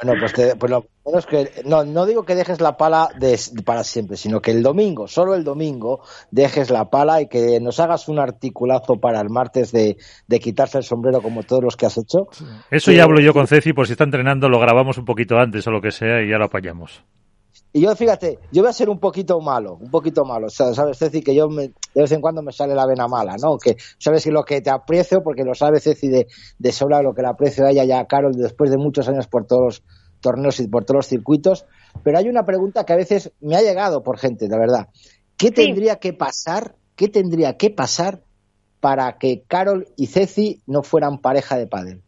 [SPEAKER 6] Bueno, pues, pues lo bueno que no, no digo que dejes la pala de, para siempre, sino que el domingo, solo el domingo, dejes la pala y que nos hagas un articulazo para el martes de, de quitarse el sombrero como todos los que has hecho.
[SPEAKER 3] Eso ya hablo yo con Ceci, por si está entrenando, lo grabamos un poquito antes o lo que sea y ya lo apañamos.
[SPEAKER 6] Y yo, fíjate, yo voy a ser un poquito malo, un poquito malo, ¿sabes, Ceci? Que yo me, de vez en cuando me sale la vena mala, ¿no? Que sabes que lo que te aprecio, porque lo sabe Ceci de, de sobra lo que le aprecio a ella y a Carol después de muchos años por todos los torneos y por todos los circuitos. Pero hay una pregunta que a veces me ha llegado por gente, de verdad. ¿Qué tendría que pasar, qué tendría que pasar para que Carol y Ceci no fueran pareja de pádel?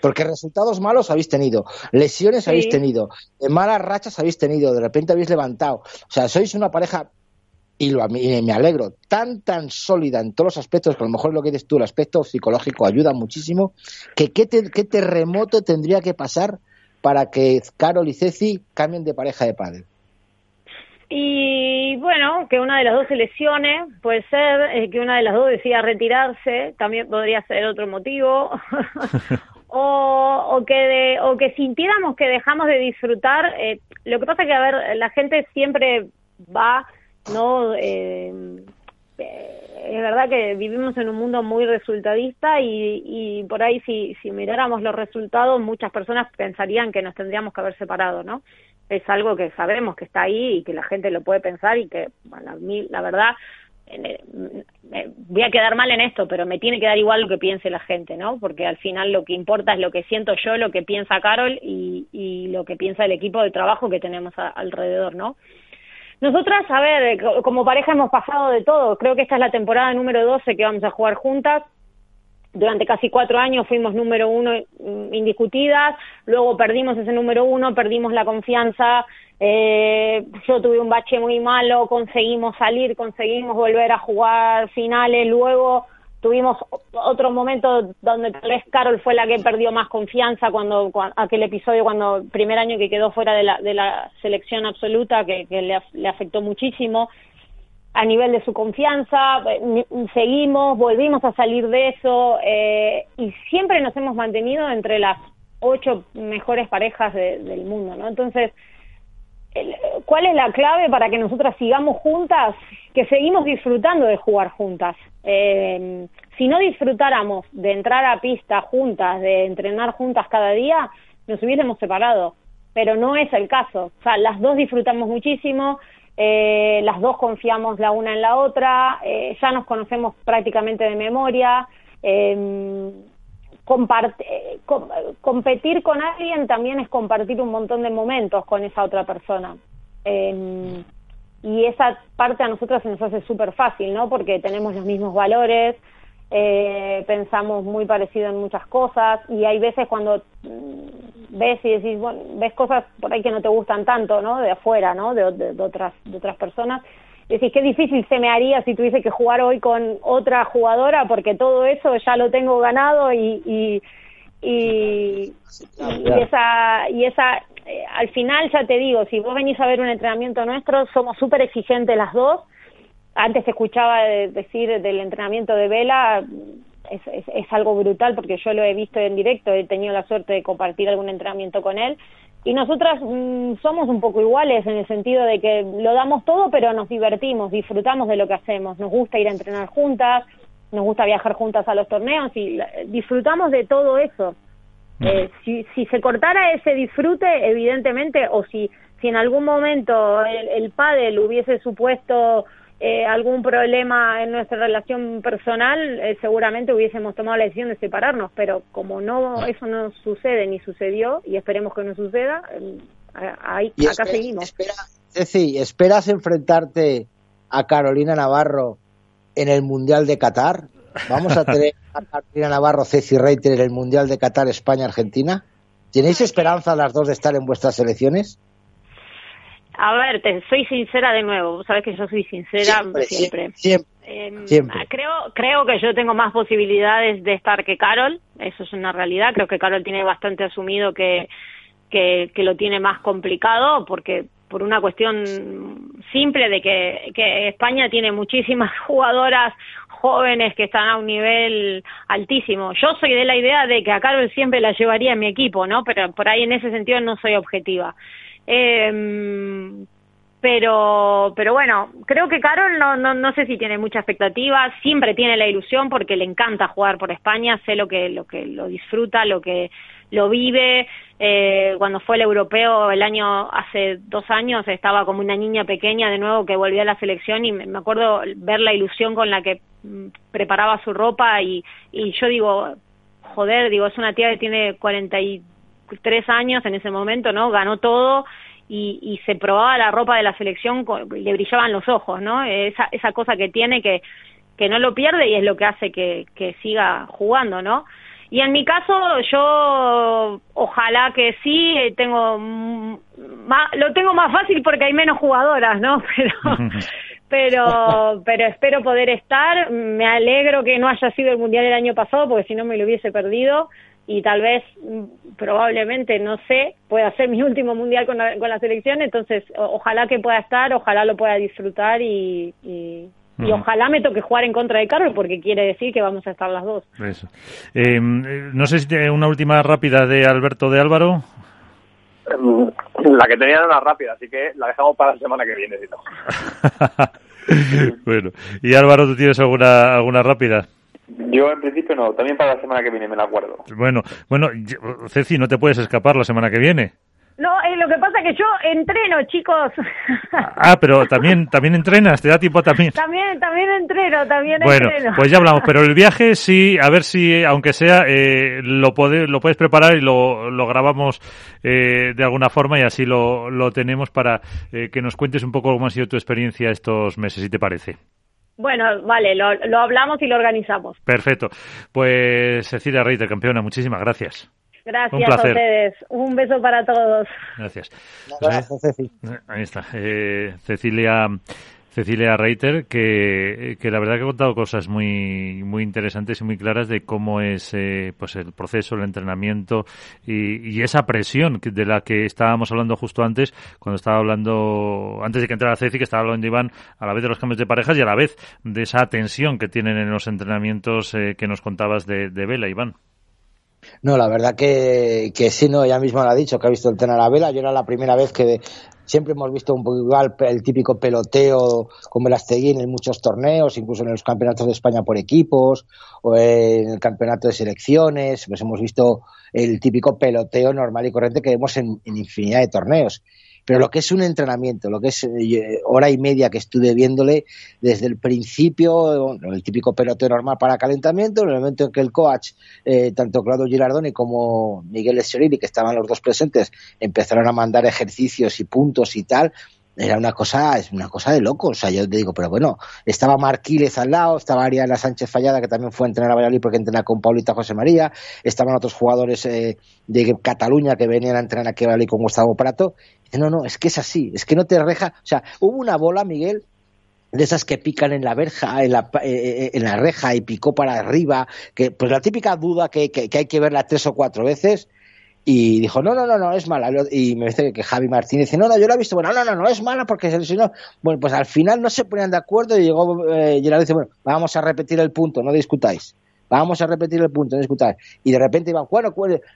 [SPEAKER 6] Porque resultados malos habéis tenido, lesiones
[SPEAKER 7] Sí.
[SPEAKER 6] habéis tenido, malas rachas habéis tenido, de repente habéis levantado. O sea, sois una pareja, y lo, y me alegro, tan, tan sólida en todos los aspectos, que a lo mejor lo que dices tú, el aspecto psicológico ayuda muchísimo, que qué, te- qué terremoto tendría que pasar para que Carol y Ceci cambien de pareja de padre.
[SPEAKER 7] Y bueno, que una de las dos se lesione, puede ser, eh, que una de las dos decida retirarse, también podría ser otro motivo. <laughs> o, o que de- o que sintiéramos que dejamos de disfrutar. eh, lo que pasa que, a ver, la gente siempre va, ¿no? Eh, eh, es verdad que vivimos en un mundo muy resultadista y, y por ahí si, miráramos los resultados, muchas personas pensarían que nos tendríamos que haber separado, ¿no? Es algo que sabemos que está ahí y que la gente lo puede pensar y que, bueno, a la verdad, voy a quedar mal en esto, pero me tiene que dar igual lo que piense la gente, ¿no? Porque al final lo que importa es lo que siento yo, lo que piensa Carol y, y lo que piensa el equipo de trabajo que tenemos a- alrededor, ¿no? Nosotras, a ver, co- como pareja hemos pasado de todo. Creo que esta es la temporada número 12 que vamos a jugar juntas. Durante casi cuatro años fuimos número uno mm, indiscutidas, luego perdimos ese número uno, perdimos la confianza, eh, yo tuve un bache muy malo, conseguimos salir, conseguimos volver a jugar finales, luego tuvimos otro momento donde tal vez Carol fue la que perdió más confianza cuando, cua- aquel episodio cuando primer año que quedó fuera de la, de la selección absoluta que, que le afectó muchísimo a nivel de su confianza, eh, seguimos, volvimos a salir de eso eh, y siempre nos hemos mantenido entre las ocho mejores parejas de- del mundo, ¿no? Entonces, ¿cuál es la clave para que nosotras sigamos juntas? Que seguimos disfrutando de jugar juntas. Eh, si no disfrutáramos de entrar a pista juntas, de entrenar juntas cada día, nos hubiésemos separado. Pero no es el caso. O sea, las dos disfrutamos muchísimo, eh, las dos confiamos la una en la otra, eh, ya nos conocemos prácticamente de memoria. Compart- eh, com- competir con alguien también es compartir un montón de momentos con esa otra persona. Eh, y esa parte a nosotros se nos hace súper fácil, ¿no? Porque tenemos los mismos valores, eh, pensamos muy parecido en muchas cosas y hay veces cuando mm, ves y decís, bueno, ves cosas por ahí que no te gustan tanto, ¿no? De afuera, ¿no? De, de- de otras, de otras personas. Decís, qué difícil se me haría si tuviese que jugar hoy con otra jugadora porque todo eso ya lo tengo ganado y, y, y, y esa, y esa eh, al final ya te digo, si vos venís a ver un entrenamiento nuestro, somos súper exigentes las dos. Antes te escuchaba de- decir del entrenamiento de Vela, es, es, es algo brutal porque yo lo he visto en directo, he tenido la suerte de compartir algún entrenamiento con él. Y nosotras mm, somos un poco iguales en el sentido de que lo damos todo, pero nos divertimos, disfrutamos de lo que hacemos. Nos gusta ir a entrenar juntas, nos gusta viajar juntas a los torneos y disfrutamos de todo eso. Eh, si, si se cortara ese disfrute, evidentemente, o si, si en algún momento el, el pádel hubiese supuesto eh, algún problema en nuestra relación personal, eh, seguramente hubiésemos tomado la decisión de separarnos, pero como no eso no sucede ni sucedió, y esperemos que no suceda, eh, ahí,
[SPEAKER 6] Y
[SPEAKER 7] acá
[SPEAKER 6] espera-
[SPEAKER 7] seguimos.
[SPEAKER 6] espera- Ceci, ¿esperas enfrentarte a Carolina Navarro en el Mundial de Qatar? ¿Vamos a tener <laughs> a Carolina Navarro, Ceci Reiter en el Mundial de Qatar España-Argentina? ¿Tenéis esperanza las dos de estar en vuestras selecciones?
[SPEAKER 7] A ver, te soy sincera de nuevo, vos sabés que yo soy sincera siempre.
[SPEAKER 6] Siempre.
[SPEAKER 7] Eh,
[SPEAKER 6] Siempre.
[SPEAKER 7] Creo, creo que yo tengo más posibilidades de estar que Carol, eso es una realidad. Creo que Carol tiene bastante asumido que, que, que lo tiene más complicado porque por una cuestión simple de que, que España tiene muchísimas <laughs> jugadoras jóvenes que están a un nivel altísimo. Yo soy de la idea de que a Carol siempre la llevaría en mi equipo, ¿no? Pero por ahí en ese sentido no soy objetiva. Eh, pero pero bueno creo que Carol no, no no sé si tiene mucha expectativa siempre tiene la ilusión porque le encanta jugar por España sé lo que lo que lo disfruta lo que lo vive. Eh, cuando fue el europeo el año hace dos años estaba como una niña pequeña de nuevo que volvía a la selección y me, acuerdo ver la ilusión con la que mm, preparaba su ropa y y yo digo joder digo es una tía que tiene 43 años en ese momento no ganó todo y, y se probaba la ropa de la selección y le brillaban los ojos, ¿no? Esa, esa cosa que tiene que, que no lo pierde y es lo que hace que, que siga jugando, ¿no? Y en mi caso, yo ojalá que sí, tengo más, lo tengo más fácil porque hay menos jugadoras, ¿no? <laughs> Pero, <laughs> pero, pero espero poder estar. Me alegro que no haya sido el mundial el año pasado porque si no me lo hubiese perdido y tal vez, mm, probablemente, no sé, pueda ser <laughs> mi último mundial con la, con la selección, entonces ojalá que pueda estar, ojalá lo pueda disfrutar y, y, ojalá me toque jugar en contra de Carlos porque quiere decir que vamos a estar las dos.
[SPEAKER 3] Eso. Eh, no sé si tiene una última rápida de Alberto de Álvaro.
[SPEAKER 4] Em, la que tenía era una rápida, así que la dejamos para la semana que viene. Si <laughs>
[SPEAKER 3] bueno, y Álvaro, ¿tú tienes alguna, alguna rápida?
[SPEAKER 5] Yo en principio no, también para la semana que viene me la acuerdo.
[SPEAKER 3] Bueno, bueno, Ceci, no te puedes escapar la semana que viene.
[SPEAKER 7] No, eh, lo que pasa es que yo entreno, chicos.
[SPEAKER 3] Ah, pero también también entrenas, te da tiempo también.
[SPEAKER 7] También también entreno, también
[SPEAKER 3] bueno, pues ya hablamos, pero el viaje sí, a ver si, aunque sea, eh, lo, lo puedes preparar y lo, lo grabamos eh, de alguna forma y así lo, lo tenemos para eh, que nos cuentes un poco cómo ha sido tu experiencia estos meses, si te parece.
[SPEAKER 7] Bueno, vale, lo, lo hablamos y lo organizamos.
[SPEAKER 3] Perfecto. Pues Cecilia Reiter, campeona, muchísimas gracias.
[SPEAKER 7] Gracias a ustedes. Un beso para todos.
[SPEAKER 3] Gracias.
[SPEAKER 6] Gracias, Ceci.
[SPEAKER 3] Ahí está. Eh, Cecilia Cecilia Reiter, que, que, la verdad que ha contado cosas muy, muy interesantes y muy claras de cómo es eh, pues el proceso, el entrenamiento y, y, esa presión de la que estábamos hablando justo antes, cuando estaba hablando, antes de que entrara Ceci, que estaba hablando Iván, a la vez de los cambios de parejas y a la vez de esa tensión que tienen en los entrenamientos eh, que nos contabas de, de Vela, Iván.
[SPEAKER 6] No, la verdad que, que sí, no, ella misma lo ha dicho, que ha visto el a vela. Yo era la primera vez que siempre hemos visto un poco igual el típico peloteo como el Asteguín en muchos torneos, incluso en los campeonatos de España por equipos o en el campeonato de selecciones. Pues hemos visto el típico peloteo normal y corriente que vemos en infinidad de torneos. Pero lo que es un entrenamiento, lo que es eh, hora y media que estuve viéndole desde el principio, el típico pelote normal para calentamiento, en el momento en que el coach, eh, tanto Claudio Girardoni como Miguel Escherini, que estaban los dos presentes, empezaron a mandar ejercicios y puntos y tal, era una cosa, es una cosa de loco. O sea, yo te digo, pero bueno, estaba Marquílez al lado, estaba Ariana Sánchez Fallada, que también fue a entrenar a Valladolid porque entrena con Paulita José María, estaban otros jugadores eh, de Cataluña que venían a entrenar a Valladolid con Gustavo Prato. No, no, es que es así, es que no te reja. O sea, hubo una bola, Miguel, de esas que pican en la verja, en la, eh, eh, en la reja y picó para arriba, que pues la típica duda que, que, hay que verla tres o cuatro veces y dijo, no, no, no, no, es mala. Y me dice que Javi Martínez dice, no, no, yo la he visto, bueno, no, no, no, es mala porque se lesionó. Bueno, pues al final no se ponían de acuerdo y llegó eh, Gerardo dice, bueno, vamos a repetir el punto, no discutáis. Vamos a repetir el punto, no discutáis. Y de repente iban, bueno,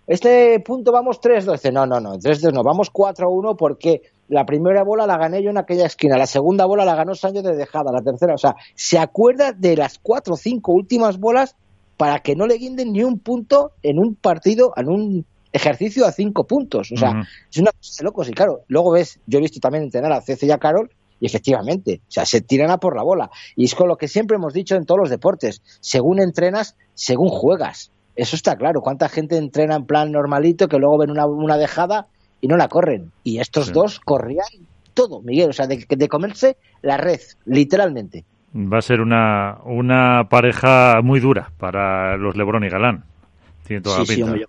[SPEAKER 6] este punto vamos 3-2. No, no, no, 3-2 no, vamos 4-1 porque la primera bola la gané yo en aquella esquina, la segunda bola la ganó Sánchez de dejada, la tercera, o sea, se acuerda de las cuatro o cinco últimas bolas para que no le guinden ni un punto en un partido, en un ejercicio a cinco puntos. O sea, es una cosa de locos. Y claro, luego ves, yo he visto también entrenar a Cece y a Carol, y efectivamente, o sea, se tiran a por la bola. Y es con lo que siempre hemos dicho en todos los deportes. Según entrenas, según juegas. Eso está claro. ¿Cuánta gente entrena en plan normalito que luego ven una, una dejada y no la corren? Y estos dos corrían todo, Miguel. O sea, de, de comerse la red, literalmente.
[SPEAKER 3] Va a ser una, una pareja muy dura para los Lebron y Galán. Tiene toda la pinta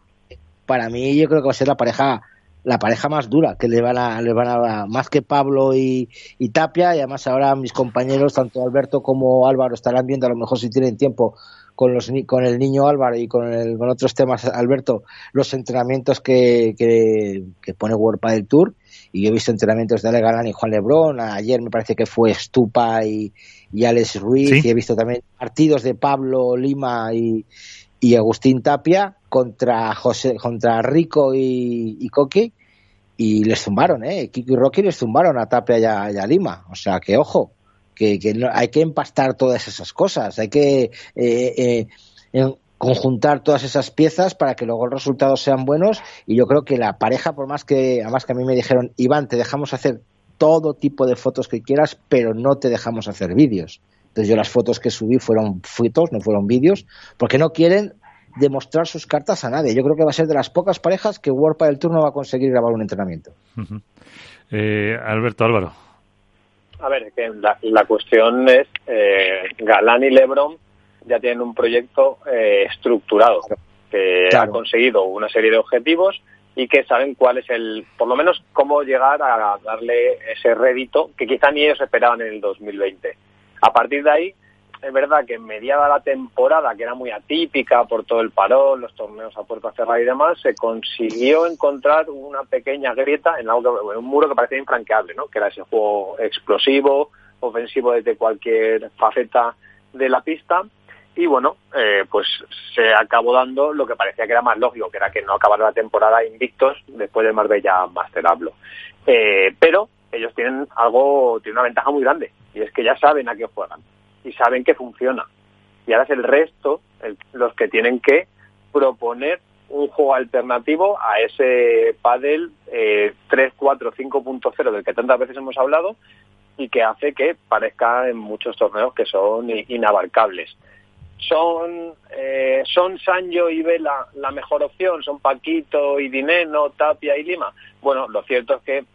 [SPEAKER 6] para mí yo creo que va a ser la pareja la pareja más dura, que le van a, le van a más que Pablo y, y, Tapia, y además ahora mis compañeros, tanto Alberto como Álvaro, estarán viendo a lo mejor si tienen tiempo con los con el niño Álvaro y con el, con otros temas Alberto, los entrenamientos que, que, que pone World del Tour, y yo he visto entrenamientos de Ale Galán y Juan Lebrón, ayer me parece que fue Stupa y, y Alex Ruiz, y he visto también partidos de Pablo Lima y, y Agustín Tapia contra José, contra Rico y, Coqui y les zumbaron, ¿eh? Kiko y Rocky les zumbaron a Tapia y a, Lima. O sea que, ojo, que, que hay que empastar todas esas cosas, hay que eh, eh, conjuntar todas esas piezas para que luego los resultados sean buenos. Y yo creo que la pareja, por más que, además que a mí me dijeron, Iván, te dejamos hacer todo tipo de fotos que quieras, pero no te dejamos hacer vídeos. Entonces yo las fotos que subí fueron fotos, no fueron vídeos, porque no quieren demostrar sus cartas a nadie. Yo creo que va a ser de las pocas parejas que World del Tour no va a conseguir grabar un entrenamiento.
[SPEAKER 3] eh, Alberto Álvaro.
[SPEAKER 4] A ver, que la, la cuestión es, eh, Galán y Lebron ya tienen un proyecto eh, estructurado, que ha conseguido una serie de objetivos y que saben cuál es el, por lo menos cómo llegar a darle ese rédito que quizá ni ellos esperaban en el 2020. A partir de ahí, es verdad que en mediada la temporada, que era muy atípica por todo el parón, los torneos a puerta cerrada y demás, se consiguió encontrar una pequeña grieta en, un muro que parecía infranqueable, ¿no? que era ese juego explosivo, ofensivo desde cualquier faceta de la pista. Y bueno, eh, pues se acabó dando lo que parecía que era más lógico, que era que no acabara la temporada invictos después del Marbella Masterablo. Eh, pero ellos tienen algo, tienen una ventaja muy grande, y es que ya saben a qué juegan y saben que funciona. Y ahora es el resto los que tienen que proponer un juego alternativo a ese pádel eh, 3, 4, 5.0 del que tantas veces hemos hablado y que hace que parezca en muchos torneos que son inabarcables. ¿Son, eh, ¿Son Sancho y Vela la mejor opción? ¿Son Paquito y Dineno, Tapia y Lima? Bueno, lo cierto es que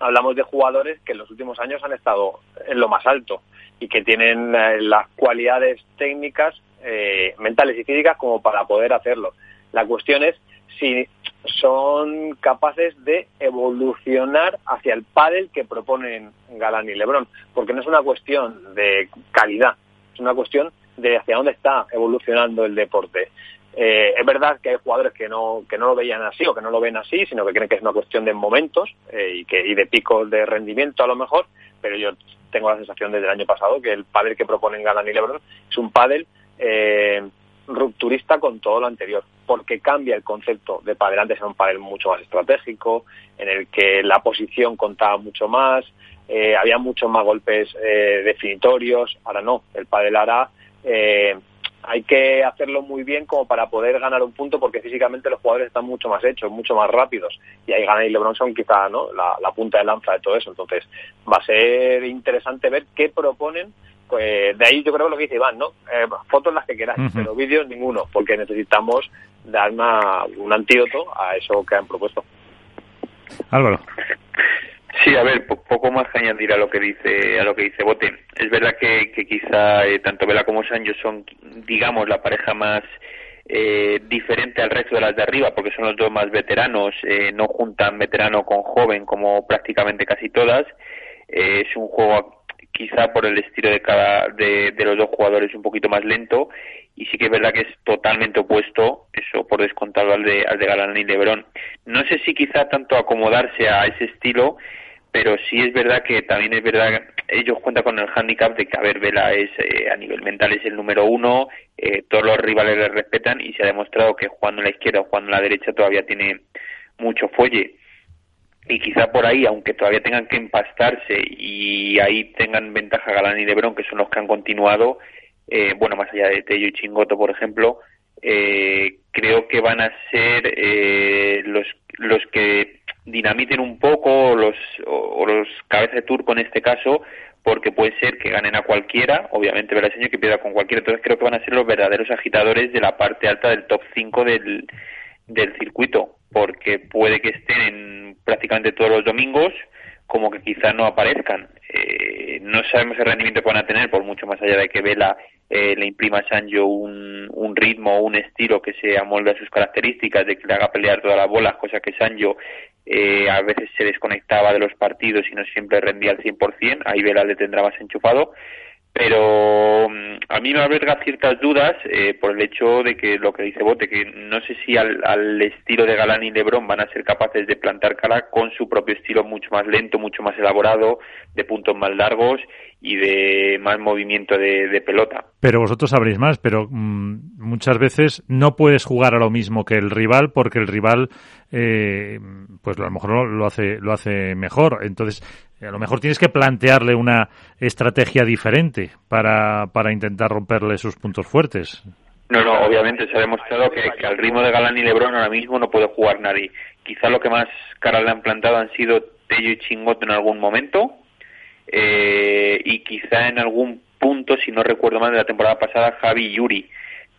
[SPEAKER 4] hablamos de jugadores que en los últimos años han estado en lo más alto y que tienen eh, las cualidades técnicas, eh, mentales y físicas como para poder hacerlo. La cuestión es si son capaces de evolucionar hacia el pádel que proponen Galán y Lebrón, porque no es una cuestión de calidad, es una cuestión de hacia dónde está evolucionando el deporte. Eh, es verdad que hay jugadores que no, que no lo veían así o que no lo ven así, sino que creen que es una cuestión de momentos y, que, y de picos de rendimiento a lo mejor, pero yo tengo la sensación desde el año pasado que el pádel que proponen Galán y Lebron es un pádel eh, rupturista con todo lo anterior, porque cambia el concepto de pádel. Antes era un pádel mucho más estratégico, en el que la posición contaba mucho más, eh, había muchos más golpes eh, definitorios, ahora no, el pádel ahora eh, hay que hacerlo muy bien como para poder ganar un punto porque físicamente los jugadores están mucho más hechos, mucho más rápidos y ahí Gana y LeBron son quizá ¿no? la, punta de lanza de todo eso. Entonces va a ser interesante ver qué proponen. Pues de ahí yo creo lo que dice Iván, ¿no? Eh, fotos las que queráis, pero vídeos ninguno, porque necesitamos dar una, un antídoto a eso que han propuesto.
[SPEAKER 3] Álvaro.
[SPEAKER 5] Sí, a ver, poco más que añadir a lo que dice a lo que dice Bote. Es verdad que, que quizá eh, tanto Vela como Sancho son, digamos, la pareja más eh, diferente al resto de las de arriba, porque son los dos más veteranos, eh, no juntan veterano con joven como prácticamente casi todas. Eh, es un juego quizá por el estilo de cada de, los dos jugadores un poquito más lento y sí que es verdad que es totalmente opuesto eso por descontado al de al de Galán y Lebrón no sé si quizá tanto acomodarse a ese estilo pero sí es verdad que también es verdad ellos cuentan con el handicap de que a ver Vela es eh, a nivel mental es el número uno eh, todos los rivales le respetan y se ha demostrado que jugando en la izquierda o jugando en la derecha todavía tiene mucho fuelle. Y quizá por ahí aunque todavía tengan que empastarse y ahí tengan ventaja Galán y Lebron que son los que han continuado eh, bueno más allá de Tello y Chingoto por ejemplo eh, creo que van a ser eh, los los que dinamiten un poco los, o, los cabezas de turco en este caso, porque puede ser que ganen a cualquiera, obviamente señor que pierda con cualquiera, entonces creo que van a ser los verdaderos agitadores de la parte alta del top 5 del, del circuito, porque puede que estén en prácticamente todos los domingos, como que quizá no aparezcan. Eh, no sabemos el rendimiento que van a tener, por mucho más allá de que Vela eh, le imprima a Sancho un, un ritmo un estilo que se amolde a sus características, de que le haga pelear todas las bolas, cosa que Sancho eh, a veces se desconectaba de los partidos y no siempre rendía al 100%, ahí Vela le tendrá más enchufado, pero mm, a mí me alberga ciertas dudas eh, por el hecho de que lo que dice Bote, que no sé si al, estilo de Galán y Lebron van a ser capaces de plantar cara con su propio estilo mucho más lento, mucho más elaborado, de puntos más largos y de más movimiento de, pelota.
[SPEAKER 3] Pero vosotros sabréis más, pero mm, muchas veces no puedes jugar a lo mismo que el rival porque el rival, eh, pues a lo mejor lo hace, lo hace mejor. Entonces, a lo mejor tienes que plantearle una estrategia diferente para, para intentar romperle sus puntos fuertes.
[SPEAKER 5] No, no, obviamente se ha demostrado que, al ritmo de Galán y Lebron ahora mismo no puede jugar nadie. Quizá lo que más cara le han plantado han sido Tello y Chingote en algún momento eh, y quizá en algún punto, si no recuerdo mal, de la temporada pasada, Javi Yuri.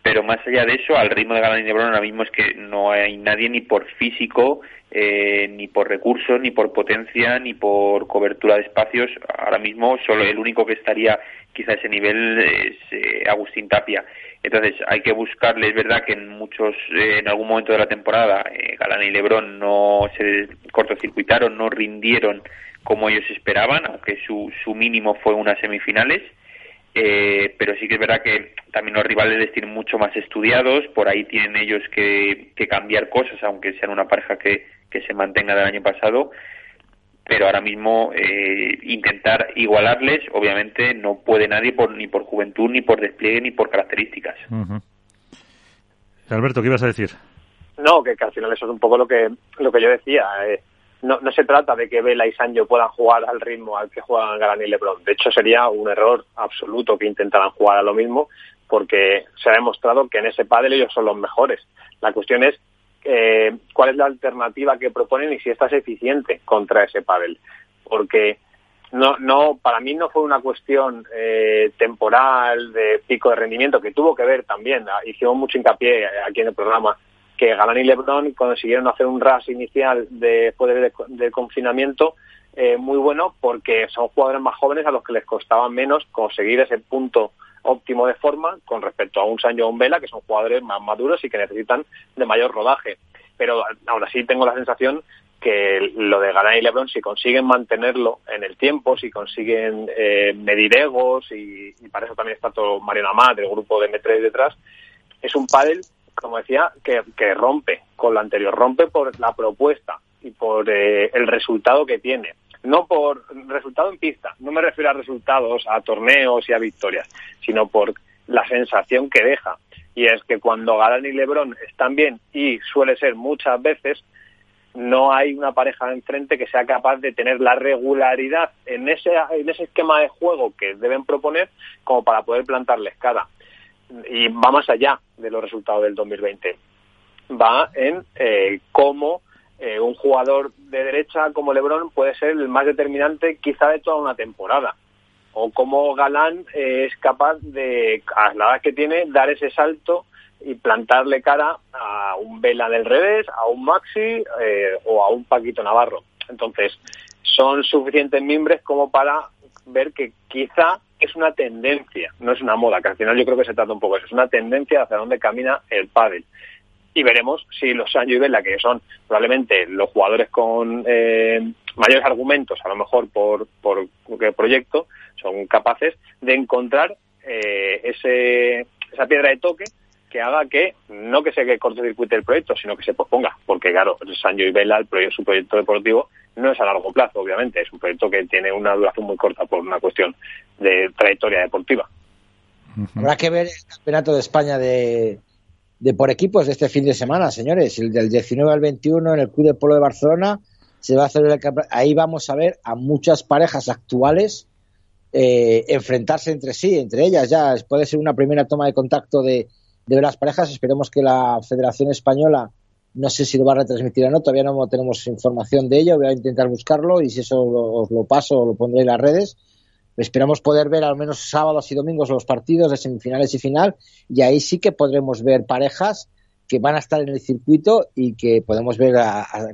[SPEAKER 5] Pero más allá de eso, al ritmo de Galán y Lebron ahora mismo es que no hay nadie ni por físico eh, ni por recursos, ni por potencia, ni por cobertura de espacios. Ahora mismo solo el único que estaría quizá a ese nivel es eh, Agustín Tapia. Entonces hay que buscarle, es verdad que en muchos, eh, en algún momento de la temporada, Galán y Lebrón no se cortocircuitaron, no rindieron como ellos esperaban, aunque su, su mínimo fue unas semifinales. pero sí que es verdad que también los rivales les tienen mucho más estudiados, por ahí tienen ellos que, que cambiar cosas, aunque sean una pareja que, que se mantenga del año pasado, pero ahora mismo eh, intentar igualarles, obviamente no puede nadie por, ni por juventud, ni por despliegue, ni por características.
[SPEAKER 3] Alberto, ¿qué ibas a decir?
[SPEAKER 4] No, que, al final eso es un poco lo que, lo que yo decía. Eh, no, no se trata de que Vela y Sancho puedan jugar al ritmo al que juegan Galán y Lebron. De hecho, sería un error absoluto que intentaran jugar a lo mismo, porque se ha demostrado que en ese pádel ellos son los mejores. La cuestión es eh, cuál es la alternativa que proponen y si esta es eficiente contra ese pádel. Porque no, no, para mí no fue una cuestión eh, temporal de pico de rendimiento que tuvo que ver también. Hicimos mucho hincapié aquí en el programa que Galán y LeBron consiguieron hacer un ras inicial de poder de, confinamiento eh, muy bueno porque son jugadores más jóvenes a los que les costaba menos conseguir ese punto óptimo de forma con respecto a un Sancho o Vela, que son jugadores más maduros y que necesitan de mayor rodaje. Pero aún así tengo la sensación que lo de Galán y Lebron, si consiguen mantenerlo en el tiempo, si consiguen eh, medir egos, y, para eso también está todo Mariano Amat, del grupo de M3 detrás, es un pádel, como decía, que, que rompe con lo anterior, rompe por la propuesta y por eh, el resultado que tiene no por resultado en pista, no me refiero a resultados, a torneos y a victorias, sino por la sensación que deja. Y es que cuando Galán y Lebron están bien, y suele ser muchas veces, no hay una pareja enfrente que sea capaz de tener la regularidad en ese, en ese esquema de juego que deben proponer como para poder plantarles cara. Y va más allá de los resultados del 2020. Va en eh, cómo eh, un jugador de derecha como Lebron puede ser el más determinante quizá de toda una temporada. O como Galán eh, es capaz de, a la edad que tiene, dar ese salto y plantarle cara a un Vela del revés, a un Maxi eh, o a un Paquito Navarro. Entonces, son suficientes mimbres como para ver que quizá es una tendencia, no es una moda, que al final yo creo que se trata un poco de eso, es una tendencia hacia dónde camina el pádel. Y veremos si los Sancho y Vela, que son. Probablemente los jugadores con eh, mayores argumentos, a lo mejor por, por proyecto, son capaces de encontrar eh, ese, esa piedra de toque que haga que no que se cortocircuite el proyecto, sino que se posponga, porque claro, Sancho y Vela, el proyecto, su proyecto deportivo, no es a largo plazo, obviamente, es un proyecto que tiene una duración muy corta por una cuestión de trayectoria deportiva.
[SPEAKER 6] Habrá que ver el campeonato de España de, de por equipos de este fin de semana, señores. El del 19 al 21 en el Club de Polo de Barcelona se va a hacer el Ahí vamos a ver a muchas parejas actuales eh, enfrentarse entre sí, entre ellas ya. Puede ser una primera toma de contacto de, de las parejas. Esperemos que la Federación Española, no sé si lo va a retransmitir o no, todavía no tenemos información de ello. Voy a intentar buscarlo y si eso os lo paso, lo pondré en las redes Esperamos poder ver al menos sábados y domingos los partidos de semifinales y final y ahí sí que podremos ver parejas que van a estar en el circuito y que podemos ver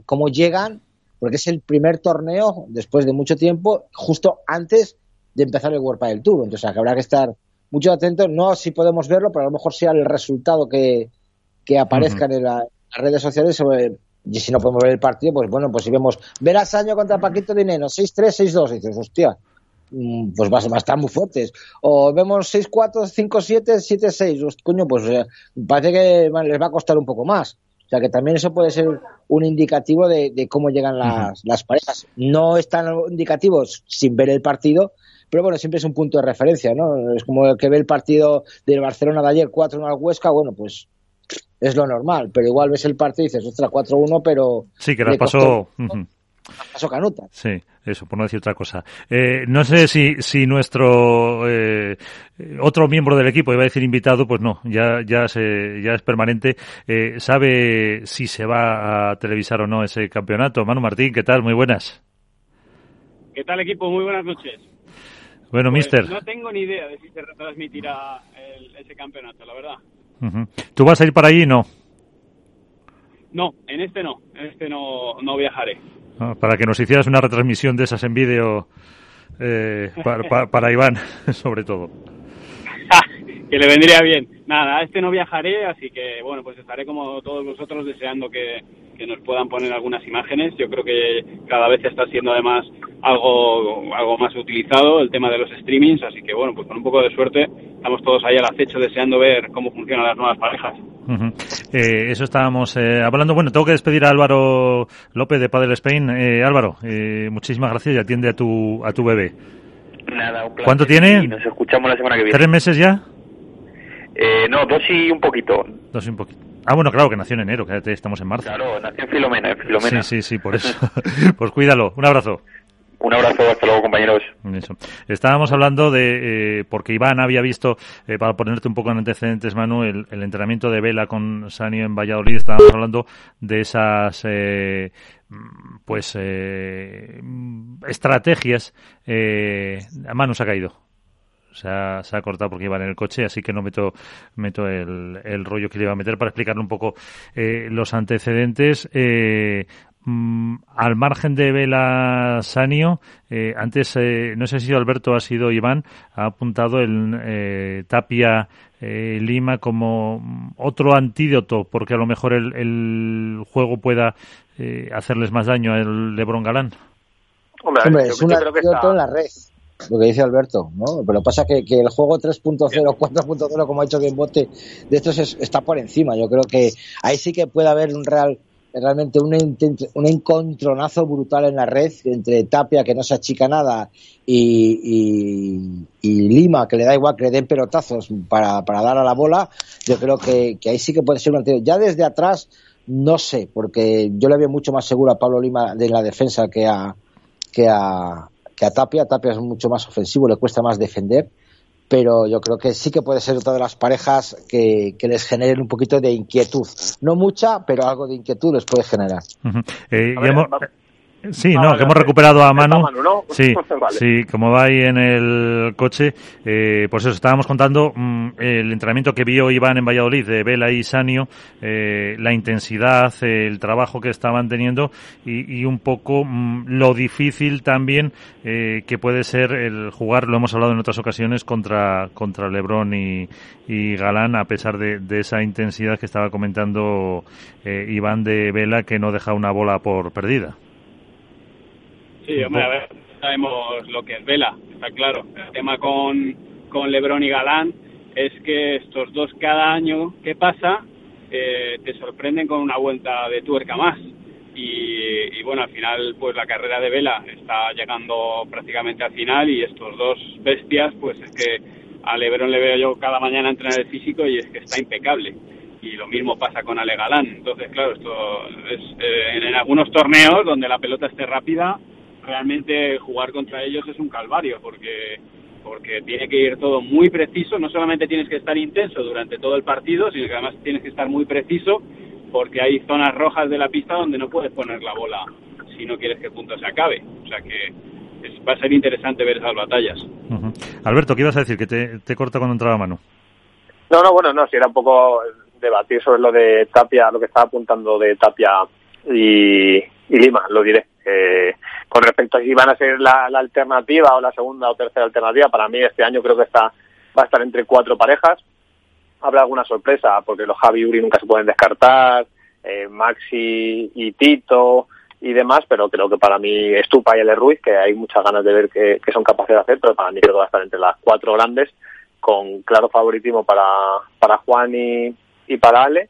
[SPEAKER 6] cómo llegan, porque es el primer torneo después de mucho tiempo, justo antes de empezar el World del Tour. Entonces habrá que estar mucho atentos, no si podemos verlo, pero a lo mejor sea el resultado que, que aparezcan en, las redes sociales sobre Y si no podemos ver el partido, pues bueno, pues si vemos Verasaño contra Paquito Dineno, 6-3, 6-2, y dices, hostia, mm, pues va, a estar muy fuertes. O vemos 6-4, 5-7, 7-6, coño, pues eh, parece que les va a costar un poco más. O sea que también eso puede ser un indicativo de, cómo llegan las, las parejas. No es tan indicativo sin ver el partido, pero bueno, siempre es un punto de referencia, ¿no? Es como el que ve el partido del Barcelona de ayer 4-1 al Huesca, bueno, pues es lo normal, pero igual ves el partido y dices, ostras, 4-1, pero...
[SPEAKER 3] Sí, que las pasó...
[SPEAKER 6] Pasó canuta.
[SPEAKER 3] Sí, eso, por no decir otra cosa. Eh, no sé si, si nuestro eh, otro miembro del equipo, iba a decir invitado, pues no, ya, ya, se, ya es permanente. Eh, ¿Sabe si se va a televisar o no ese campeonato? Manu Martín, ¿qué tal? Muy buenas.
[SPEAKER 8] ¿Qué tal, equipo? Muy buenas noches.
[SPEAKER 3] Bueno,
[SPEAKER 8] pues
[SPEAKER 3] mister.
[SPEAKER 8] No tengo ni idea de si se retransmitirá ese campeonato, la verdad.
[SPEAKER 3] ¿Tú vas a ir para allí no?
[SPEAKER 8] No, en este no. En este no, no viajaré.
[SPEAKER 3] Ah, para que nos hicieras una retransmisión de esas en vídeo eh, para, Iván, <laughs> sobre todo. <laughs>
[SPEAKER 8] que le vendría bien. Nada, a este no viajaré, así que bueno, pues estaré como todos vosotros deseando que, que nos puedan poner algunas imágenes. Yo creo que cada vez está siendo además algo, algo más utilizado el tema de los streamings, así que bueno, pues con un poco de suerte estamos todos ahí al acecho deseando ver cómo funcionan las nuevas parejas.
[SPEAKER 3] Eh, eso estábamos eh, hablando. Bueno, tengo que despedir a Álvaro López de Padel Spain. Eh, Álvaro, muchísimas gracias y atiende a tu, a tu bebé.
[SPEAKER 5] Nada, un placer.
[SPEAKER 3] ¿Cuánto tiene?
[SPEAKER 5] Y nos escuchamos la semana que viene.
[SPEAKER 3] ¿Tres meses ya?
[SPEAKER 5] No, dos y un poquito.
[SPEAKER 3] Dos y un poquito. Ah, bueno, claro, que nació en enero, que estamos en marzo.
[SPEAKER 5] Claro, nació en Filomena, en Filomena.
[SPEAKER 3] Sí, sí, sí, por eso. <laughs> <laughs> pues cuídalo. Un abrazo.
[SPEAKER 5] Un abrazo, hasta luego compañeros.
[SPEAKER 3] Eso. Estábamos hablando de, eh, porque Iván había visto, eh, para ponerte un poco en antecedentes, Manu, el, entrenamiento de vela con Sanio en Valladolid, estábamos hablando de esas, eh, pues, eh, estrategias. Eh, Manu se ha caído. Se ha, se ha, cortado porque iba en el coche, así que no meto, meto el, el rollo que le iba a meter para explicarle un poco eh, los antecedentes. Eh, mm, al margen de Vela Sanio, eh, antes, eh, no sé si Alberto ha sido Iván, ha apuntado el eh, Tapia eh, Lima como otro antídoto, porque a lo mejor el, el juego pueda eh, hacerles más daño al Lebron Galán.
[SPEAKER 6] Hombre, Hombre es un antídoto en la red lo que dice Alberto, ¿no? Pero pasa que, que el juego 3.0, 4.0, como ha dicho Bote, de estos está por encima. Yo creo que ahí sí que puede haber un real realmente un, un encontronazo brutal en la red entre Tapia, que no se achica nada, y, y, Lima, que le da igual que le den pelotazos para, para dar a la bola. Yo creo que, que ahí sí que puede ser un Ya desde atrás, no sé, porque yo le veo mucho más seguro a Pablo Lima de la defensa que a, que a, que a Tapia. Tapia es mucho más ofensivo, le cuesta más defender, pero yo creo que sí que puede ser otra de las parejas que, que les generen un poquito de inquietud. No mucha, pero algo de inquietud les puede generar.
[SPEAKER 3] Sí, no, que hemos recuperado a Manu. Sí, <laughs> sí, como va ahí en el coche, eh, pues eso, estábamos contando mm, el entrenamiento que vio Iván en Valladolid de Vela y Sanio, eh, la intensidad, el trabajo que estaban teniendo y, un poco mm, lo difícil también eh, que puede ser el jugar, lo hemos hablado en otras ocasiones, contra, contra Lebron y, y Galán, a pesar de, de, esa intensidad que estaba comentando Iván de Vela, que no deja una bola por perdida.
[SPEAKER 8] Sí, hombre, a ver, sabemos lo que es Vela, está claro. El tema con, con Lebron y Galán es que estos dos cada año que pasa eh, te sorprenden con una vuelta de tuerca más. Y, bueno, al final pues la carrera de Vela está llegando prácticamente al final y estos dos bestias pues es que a Lebron le veo yo cada mañana entrenar el físico y es que está impecable y lo mismo pasa con Ale Galán. Entonces, claro, esto es eh, en, algunos torneos donde la pelota esté rápida, realmente jugar contra ellos es un calvario porque porque tiene que ir todo muy preciso, no solamente tienes que estar intenso durante todo el partido, sino que además tienes que estar muy preciso porque hay zonas rojas de la pista donde no puedes poner la bola si no quieres que el punto se acabe. O sea que va a ser interesante ver esas batallas.
[SPEAKER 3] Alberto, ¿qué ibas a decir? Que te, te corta cuando entraba mano.
[SPEAKER 4] No, no, bueno, no, si era un poco debatir sobre lo de Tapia, lo que estaba apuntando de Tapia y, y Lima, lo diré. Eh, con respecto a si van a ser la, alternativa o la segunda o tercera alternativa, para mí este año creo que está va a estar entre cuatro parejas. Habrá alguna sorpresa, porque los Javi y Uri nunca se pueden descartar. eh, Maxi y Tito y demás, pero creo que para mí Estupa y el Ruiz, que hay muchas ganas de ver qué, son capaces de hacer, pero para mí creo que va a estar entre las cuatro grandes, con claro favoritismo para, para Juan y, y para Ale.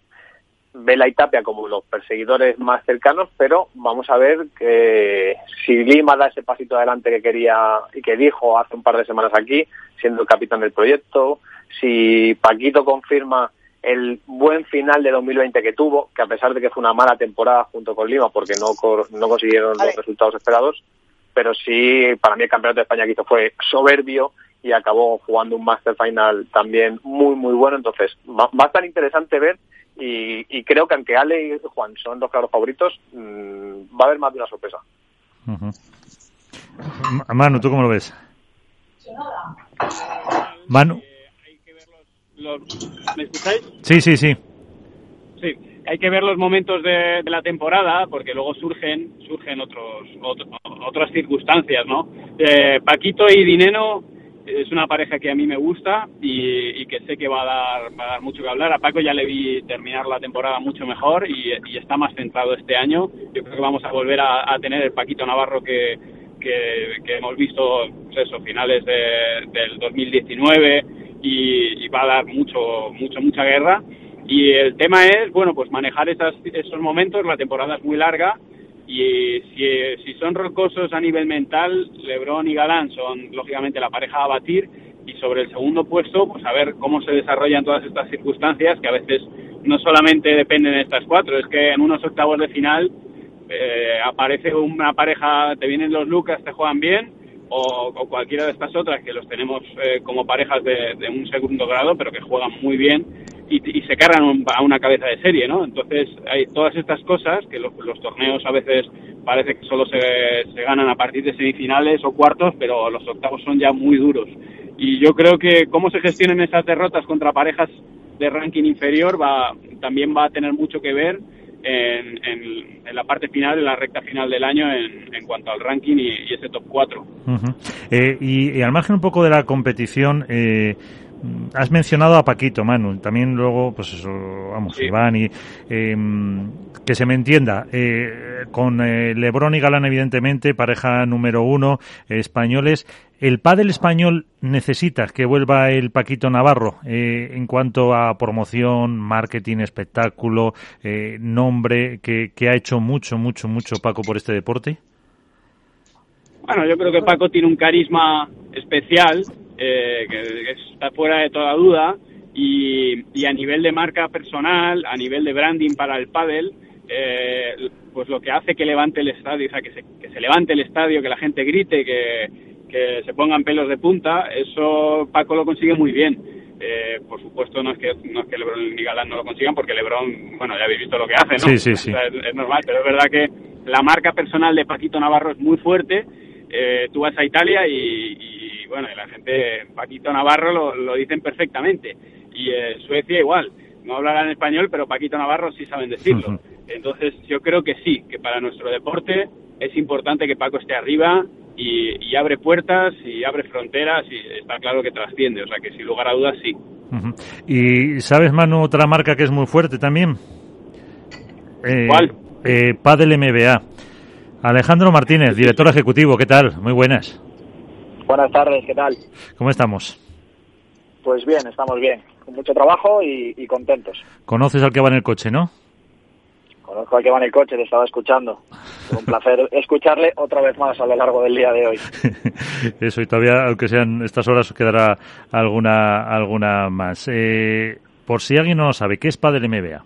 [SPEAKER 4] Vela y Tapia como los perseguidores más cercanos, pero vamos a ver que si Lima da ese pasito adelante que quería y que dijo hace un par de semanas aquí, siendo el capitán del proyecto, si Paquito confirma el buen final de 2020 que tuvo, que a pesar de que fue una mala temporada junto con Lima porque no, no consiguieron los resultados esperados, pero sí, para mí el campeonato de España que hizo fue soberbio y acabó jugando un Master Final también muy, muy bueno. Entonces, va, a estar interesante ver y, creo que aunque Ale y Juan son dos claros favoritos, mm, va a haber más de una sorpresa.
[SPEAKER 3] Manu, ¿tú cómo lo ves? Manu.
[SPEAKER 8] ¿Me escucháis?
[SPEAKER 3] Sí, sí, sí.
[SPEAKER 8] Sí, hay que ver los momentos de, la temporada porque luego surgen surgen otros, otras circunstancias, ¿no? Eh, Paquito y Dineno es una pareja que a mí me gusta y, que sé que va a, dar, va a dar mucho que hablar. A Paco ya le vi terminar la temporada mucho mejor y, está más centrado este año. Yo creo que vamos a volver a, tener el Paquito Navarro que, que, hemos visto pues eso, finales del 2019 y, va a dar mucho, mucho, mucha guerra. Y el tema es, bueno, pues manejar esas, esos momentos, la temporada es muy larga y si, si son rocosos a nivel mental, Lebron y Galán son lógicamente la pareja a batir. Y sobre el segundo puesto, pues a ver cómo se desarrollan todas estas circunstancias que a veces no solamente dependen de estas cuatro, es que en unos octavos de final eh, aparece una pareja, te vienen los Lucas, te juegan bien o, cualquiera de estas otras que los tenemos eh, como parejas de, un segundo grado, pero que juegan muy bien y, se cargan a una cabeza de serie, ¿no? Entonces hay todas estas cosas que los, torneos a veces parece que solo se, se, ganan a partir de semifinales o cuartos, pero los octavos son ya muy duros. Y yo creo que cómo se gestionen esas derrotas contra parejas de ranking inferior va también va a tener mucho que ver en, en, la parte final, en la recta final del año en, en cuanto al ranking y, ese top 4.
[SPEAKER 3] Eh, y, al margen un poco de la competición, eh, has mencionado a Paquito, Manu, también luego, pues eso, vamos, Iván, y em, que se me entienda, eh, con eh, Lebron y Galán, evidentemente, pareja número uno, españoles. ¿El pádel español necesita que vuelva el Paquito Navarro eh, en cuanto a promoción, marketing, espectáculo, nombre, que, que ha hecho mucho, mucho, mucho Paco por este deporte?
[SPEAKER 8] Bueno, yo creo que Paco tiene un carisma especial eh, que, está fuera de toda duda. Y, y, a nivel de marca personal, a nivel de branding para el pádel, eh, pues lo que hace que levante el estadio, o sea, que se, que se levante el estadio, que la gente grite, que, que se pongan pelos de punta, eso Paco lo consigue muy bien. Eh, por supuesto no es que no es que LeBron y Galán no lo consigan porque LeBron, bueno, ya habéis visto lo que hace, ¿no?
[SPEAKER 3] Sí, sí, sí.
[SPEAKER 8] es, normal, pero es verdad que la marca personal de Paquito Navarro es muy fuerte. Eh, tú vas a Italia y, bueno, y la gente, Paquito Navarro lo, lo dicen perfectamente. Y eh, Suecia igual, no hablarán español, pero Paquito Navarro sí saben decirlo. Entonces yo creo que sí, que para nuestro deporte es importante que Paco esté arriba y, abre puertas y abre fronteras y está claro que trasciende, o sea que sin lugar a dudas sí.
[SPEAKER 3] ¿Y sabes, Manu, otra marca que es muy fuerte también?
[SPEAKER 8] Eh, ¿Cuál?
[SPEAKER 3] Eh, Padel MBA. Alejandro Martínez, director ejecutivo, ¿qué tal? Muy buenas.
[SPEAKER 9] Buenas tardes, ¿qué tal?
[SPEAKER 3] ¿Cómo estamos?
[SPEAKER 9] Pues bien, estamos bien, con mucho trabajo y, contentos.
[SPEAKER 3] ¿Conoces al que va en el coche, no?
[SPEAKER 9] Conozco al que va en el coche, le estaba escuchando. un placer <laughs> escucharle otra vez más a lo largo del día de hoy. <laughs>
[SPEAKER 3] Eso, y todavía, aunque sean estas horas, quedará alguna, alguna más. Eh, por si alguien no lo sabe, ¿qué es Padre MBA?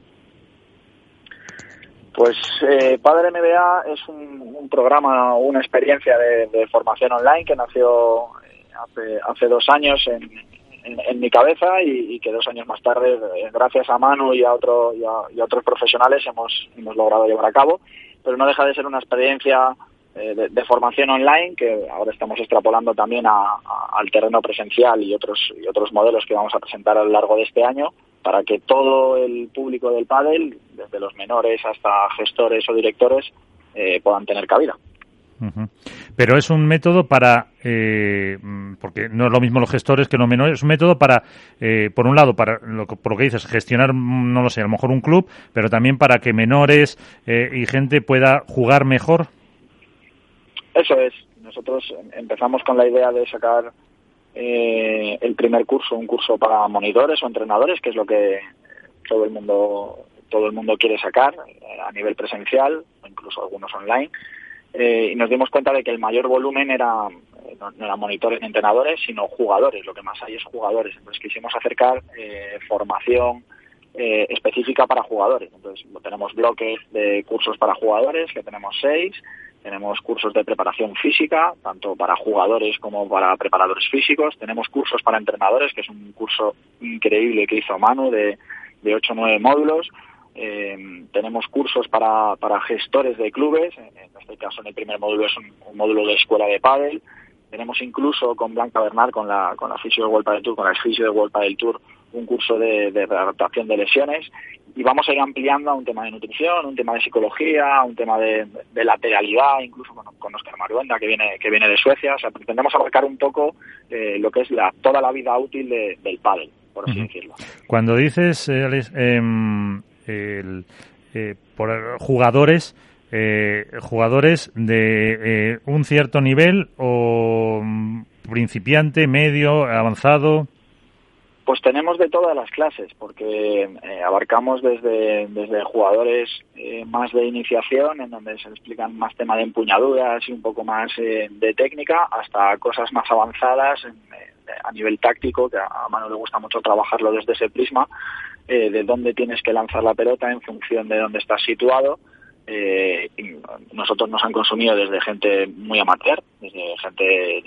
[SPEAKER 9] Pues eh, Padre MBA es un, programa, una experiencia de, formación online que nació eh, hace, dos años en, mi cabeza y, que dos años más tarde, eh, gracias a Manu y a, otro, y a, otros profesionales, hemos, hemos logrado llevar a cabo. Pero no deja de ser una experiencia de, formación online que ahora estamos extrapolando también a, al terreno presencial y otros, y otros modelos que vamos a presentar a lo largo de este año para que todo el público del pádel, desde los menores hasta gestores o directores, eh, puedan tener cabida.
[SPEAKER 3] Pero es un método para, eh, porque no es lo mismo los gestores que los menores, es un método para, eh, por un lado, para lo, por lo que dices, gestionar, no lo sé, a lo mejor un club, pero también para que menores eh, y gente pueda jugar mejor.
[SPEAKER 9] Eso es. Nosotros empezamos con la idea de sacar el primer curso, un curso para monitores o entrenadores, que es lo que todo el mundo todo el mundo quiere sacar a nivel presencial, incluso algunos online eh, y nos dimos cuenta de que el mayor volumen era eh, no, eran monitores ni entrenadores, sino jugadores. Lo que más hay es jugadores. Entonces quisimos acercar eh, formación específica para jugadores. Entonces tenemos bloques de cursos para jugadores, que tenemos seis. Tenemos cursos de preparación física, tanto para jugadores como para preparadores físicos. Tenemos cursos para entrenadores, que es un curso increíble que hizo Manu de, de 8 o 9 módulos. Eh, tenemos cursos para, para gestores de clubes, en este caso en el primer módulo es un, módulo de escuela de pádel. Tenemos incluso con Blanca Bernal, con la, con la fisio de World del Tour, con el fisio de World del Tour, un curso de, de readaptación de lesiones. Y vamos a ir ampliando a un tema de nutrición, un tema de psicología, un tema de, de lateralidad, incluso con, con Oscar Maruenda, que viene, que viene de Suecia. O sea, pretendemos abarcar un poco eh, lo que es la, toda la vida útil del pádel, por así decirlo.
[SPEAKER 3] Cuando dices, eh, Alex, em, el, eh, por jugadores eh, jugadores de eh, un cierto nivel o mm, principiante, medio, avanzado.
[SPEAKER 9] Pues tenemos de todas las clases, porque abarcamos desde, desde jugadores más de iniciación, en donde se explican más tema de empuñaduras y un poco más de técnica, hasta cosas más avanzadas a nivel táctico, que a Manu le gusta mucho trabajarlo desde ese prisma, eh, de dónde tienes que lanzar la pelota en función de dónde estás situado. Eh, nosotros nos han consumido desde gente muy amateur, desde gente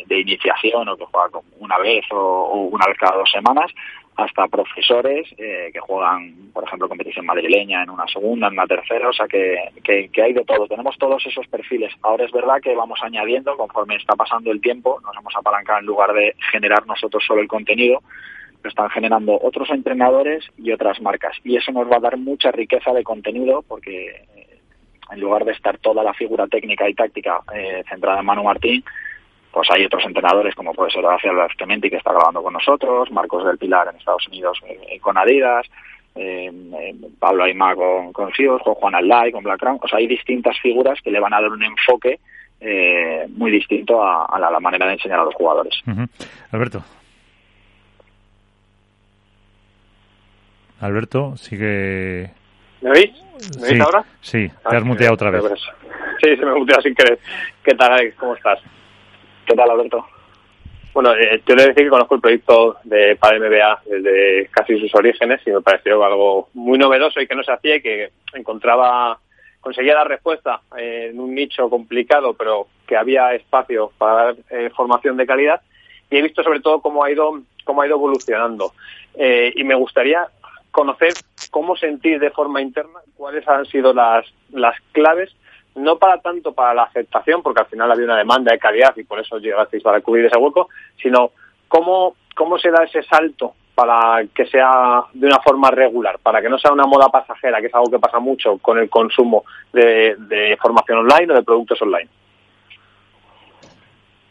[SPEAKER 9] de iniciación o que juega una vez o, una vez cada dos semanas, hasta profesores eh, que juegan, por ejemplo, competición madrileña en una segunda, en una tercera, o sea que, que, hay de todo. Tenemos todos esos perfiles. Ahora es verdad que vamos añadiendo, conforme está pasando el tiempo, nos hemos apalancado en lugar de generar nosotros solo el contenido, están generando otros entrenadores y otras marcas. Y eso nos va a dar mucha riqueza de contenido porque en lugar de estar toda la figura técnica y táctica eh, centrada en Manu Martín, pues hay otros entrenadores como puede ser Horacio Clementi que está grabando con nosotros, Marcos del Pilar en Estados Unidos eh, con Adidas, Pablo Aymá con, con Fios, Juan Aldai con Black Crown. O sea, hay distintas figuras que le van a dar un enfoque muy distinto a, la, manera de enseñar a los jugadores.
[SPEAKER 3] Alberto. Alberto, sigue.
[SPEAKER 4] ¿Me oís? ¿Me oís ahora?
[SPEAKER 3] Sí, te has ah, muteado otra vez. <laughs>
[SPEAKER 4] Sí, se me muteado sin querer. ¿Qué tal, Alex? ¿Cómo estás?
[SPEAKER 9] ¿Qué tal, Alberto?
[SPEAKER 4] Bueno, eh, te voy a decir que conozco el proyecto de Padre MBA desde casi sus orígenes y me pareció algo muy novedoso y que no se hacía y que encontraba, conseguía la respuesta en un nicho complicado, pero que había espacio para dar eh, formación de calidad y he visto sobre todo cómo ha ido, cómo ha ido evolucionando. Eh, y me gustaría conocer cómo sentir de forma interna cuáles han sido las, las claves, no para tanto para la aceptación, porque al final había una demanda de calidad y por eso llegasteis para cubrir ese hueco, sino cómo, cómo se da ese salto para que sea de una forma regular, para que no sea una moda pasajera, que es algo que pasa mucho con el consumo de, formación online o de productos online.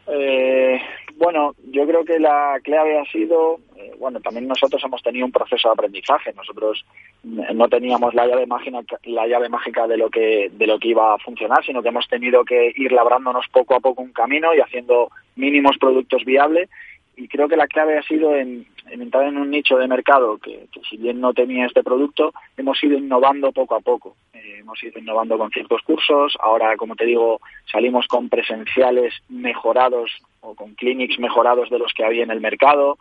[SPEAKER 9] Eh, bueno, yo creo que la clave ha sido, eh, bueno, también nosotros hemos tenido un proceso de aprendizaje. Nosotros no teníamos la llave mágica, la llave mágica de lo que de lo que iba a funcionar, sino que hemos tenido que ir labrándonos poco a poco un camino y haciendo mínimos productos viables. Y creo que la clave ha sido en, entrar en un nicho de mercado que, si bien no tenía este producto, hemos ido innovando poco a poco. Eh, hemos ido innovando con ciertos cursos. Ahora, como te digo, salimos con presenciales mejorados o con clinics mejorados de los que había en el mercado.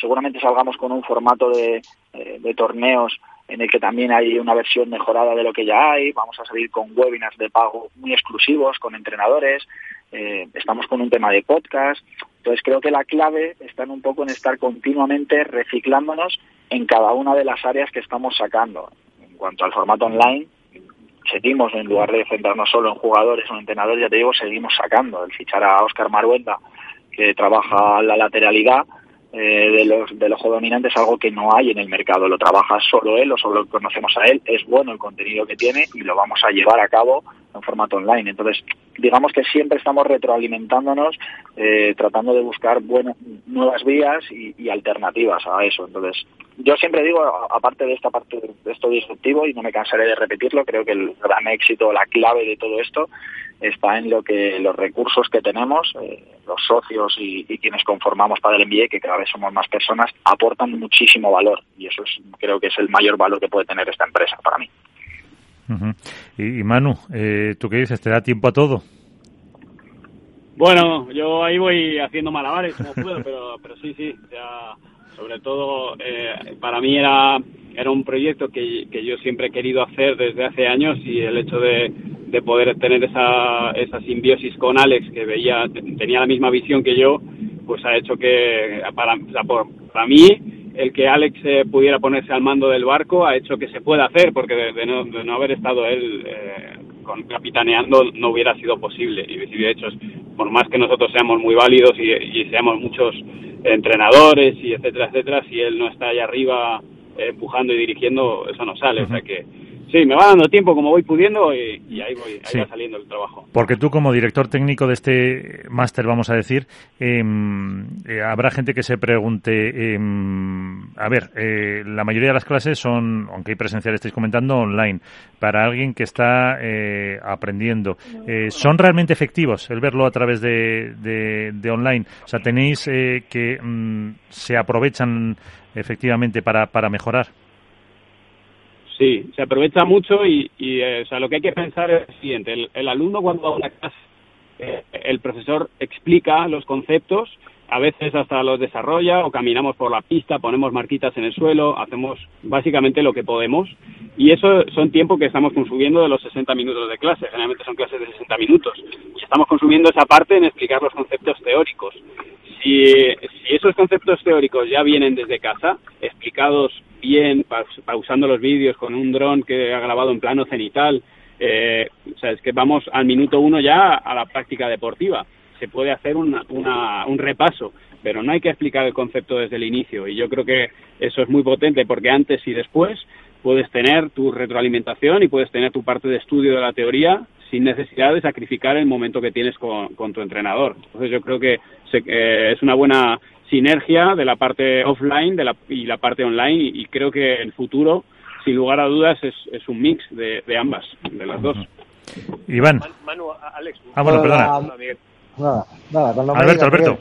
[SPEAKER 9] Seguramente salgamos con un formato de, eh, torneos en el que también hay una versión mejorada de lo que ya hay. Vamos a salir con webinars de pago muy exclusivos con entrenadores. Eh, estamos con un tema de podcast. Entonces creo que la clave está en un poco en estar continuamente reciclándonos en cada una de las áreas que estamos sacando. En cuanto al formato online, seguimos, en lugar de centrarnos solo en jugadores o entrenadores, ya te digo, seguimos sacando. El fichar a Oscar Maruenda, que trabaja la lateralidad eh, de los, del ojo dominante, es algo que no hay en el mercado. Lo trabaja solo él o solo conocemos a él. Es bueno el contenido que tiene y lo vamos a llevar a cabo en formato online. Entonces, digamos que siempre estamos retroalimentándonos, eh, tratando de buscar buenas, nuevas vías y, y, alternativas a eso. Entonces, yo siempre digo, aparte de esta parte de esto disruptivo, y no me cansaré de repetirlo, creo que el gran éxito, la clave de todo esto está en lo que los recursos que tenemos, eh, los socios y, y, quienes conformamos para el MBA, que cada vez somos más personas, aportan muchísimo valor y eso es, creo que es el mayor valor que puede tener esta empresa para mí.
[SPEAKER 3] Uh -huh. y, y, Manu, eh, ¿tú qué dices? ¿Te da tiempo a todo?
[SPEAKER 8] Bueno, yo ahí voy haciendo malabares como puedo, pero, pero sí, sí, ya sobre todo eh, para mí era era un proyecto que, que, yo siempre he querido hacer desde hace años y el hecho de, de poder tener esa, esa simbiosis con Alex que veía tenía la misma visión que yo pues ha hecho que para, por, para mí el que Alex eh, pudiera ponerse al mando del barco ha hecho que se pueda hacer porque de, de, no, de no, haber estado él eh, con, capitaneando no hubiera sido posible y de hecho por más que nosotros seamos muy válidos y, y seamos muchos entrenadores y etcétera etcétera si él no está ahí arriba eh, empujando y dirigiendo eso no sale uh -huh. o sea que Sí, me va dando tiempo como voy pudiendo y, y ahí, voy, ahí sí. va saliendo el trabajo.
[SPEAKER 3] Porque tú como director técnico de este máster, vamos a decir, eh, eh, habrá gente que se pregunte, eh, a ver, eh, la mayoría de las clases son, aunque hay presencial estáis comentando, online. Para alguien que está eh, aprendiendo, eh, ¿son realmente efectivos el verlo a través de, de, de online? O sea, tenéis eh, que mm, se aprovechan efectivamente para, para mejorar.
[SPEAKER 8] Sí, se aprovecha mucho y, y eh, o sea, lo que hay que pensar es lo siguiente. El, el alumno cuando va a una clase, eh, el profesor explica los conceptos, a veces hasta los desarrolla o caminamos por la pista, ponemos marquitas en el suelo, hacemos básicamente lo que podemos y eso son tiempo que estamos consumiendo de los 60 minutos de clase, generalmente son clases de 60 minutos y estamos consumiendo esa parte en explicar los conceptos teóricos. Si, si esos conceptos teóricos ya vienen desde casa, explicados bien, pausando los vídeos con un dron que ha grabado en plano cenital, eh, o sea, es que vamos al minuto uno ya a la práctica deportiva. Se puede hacer una, una, un repaso, pero no hay que explicar el concepto desde el inicio. Y yo creo que eso es muy potente porque antes y después puedes tener tu retroalimentación y puedes tener tu parte de estudio de la teoría sin necesidad de sacrificar el momento que tienes con, con tu entrenador. Entonces yo creo que se, eh, es una buena sinergia de la parte offline de la, y la parte online y, y, creo que el futuro, sin lugar a dudas, es, es un mix de, de, ambas, de las dos.
[SPEAKER 3] Iván.
[SPEAKER 4] Manu, Alex.
[SPEAKER 3] Ah, bueno, perdona.
[SPEAKER 6] Nada, nada, cuando
[SPEAKER 3] Alberto, Alberto.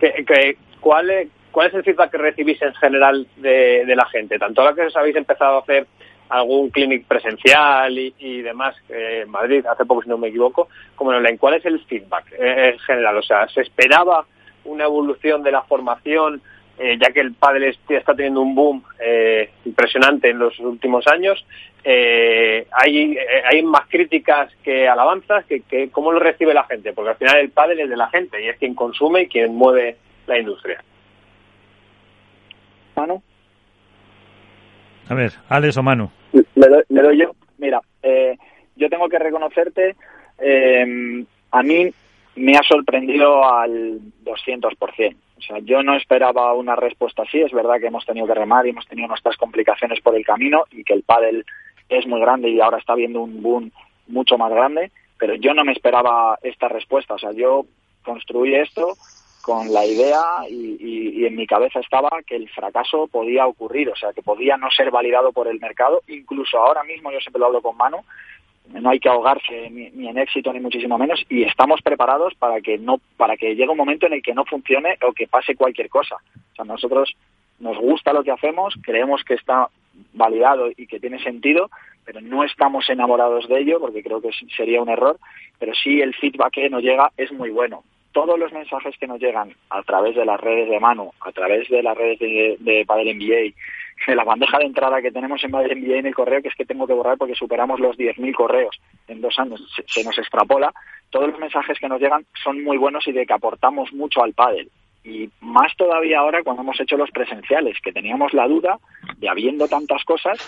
[SPEAKER 4] Que, que, ¿cuál, es, ¿Cuál es el feedback que recibís en general de, de la gente? Tanto ahora que os habéis empezado a hacer algún clinic presencial y, y demás eh, en Madrid, hace poco si no me equivoco, como en online, ¿cuál es el feedback eh, en general? O sea, ¿se esperaba una evolución de la formación, eh, ya que el pádel está teniendo un boom eh, impresionante en los últimos años. Eh, hay, hay más críticas que alabanzas. Que, que, ¿Cómo lo recibe la gente? Porque al final el pádel es de la gente y es quien consume y quien mueve la industria.
[SPEAKER 9] Manu.
[SPEAKER 3] A ver, Alex o Manu.
[SPEAKER 9] Le doy, le doy yo. Mira, eh, yo tengo que reconocerte, eh, a mí me ha sorprendido al 200%. O sea, yo no esperaba una respuesta así. Es verdad que hemos tenido que remar y hemos tenido nuestras complicaciones por el camino y que el pádel es muy grande y ahora está viendo un boom mucho más grande, pero yo no me esperaba esta respuesta. O sea, yo construí esto con la idea y, en mi cabeza estaba que el fracaso podía ocurrir, o sea, que podía no ser validado por el mercado. Incluso ahora mismo, yo siempre lo hablo con Manu, no hay que ahogarse ni, en éxito ni muchísimo menos y estamos preparados para que no para que llegue un momento en el que no funcione o que pase cualquier cosa. O sea, nosotros nos gusta lo que hacemos, creemos que está validado y que tiene sentido, pero no estamos enamorados de ello porque creo que sería un error, pero sí el feedback que nos llega es muy bueno todos los mensajes que nos llegan a través de las redes de mano, a través de las redes de, de Padel NBA, de la bandeja de entrada que tenemos en Padel NBA en el correo, que es que tengo que borrar porque superamos los 10.000 correos en dos años, se, se, nos extrapola, todos los mensajes que nos llegan son muy buenos y de que aportamos mucho al pádel. Y más todavía ahora cuando hemos hecho los presenciales, que teníamos la duda de habiendo tantas cosas,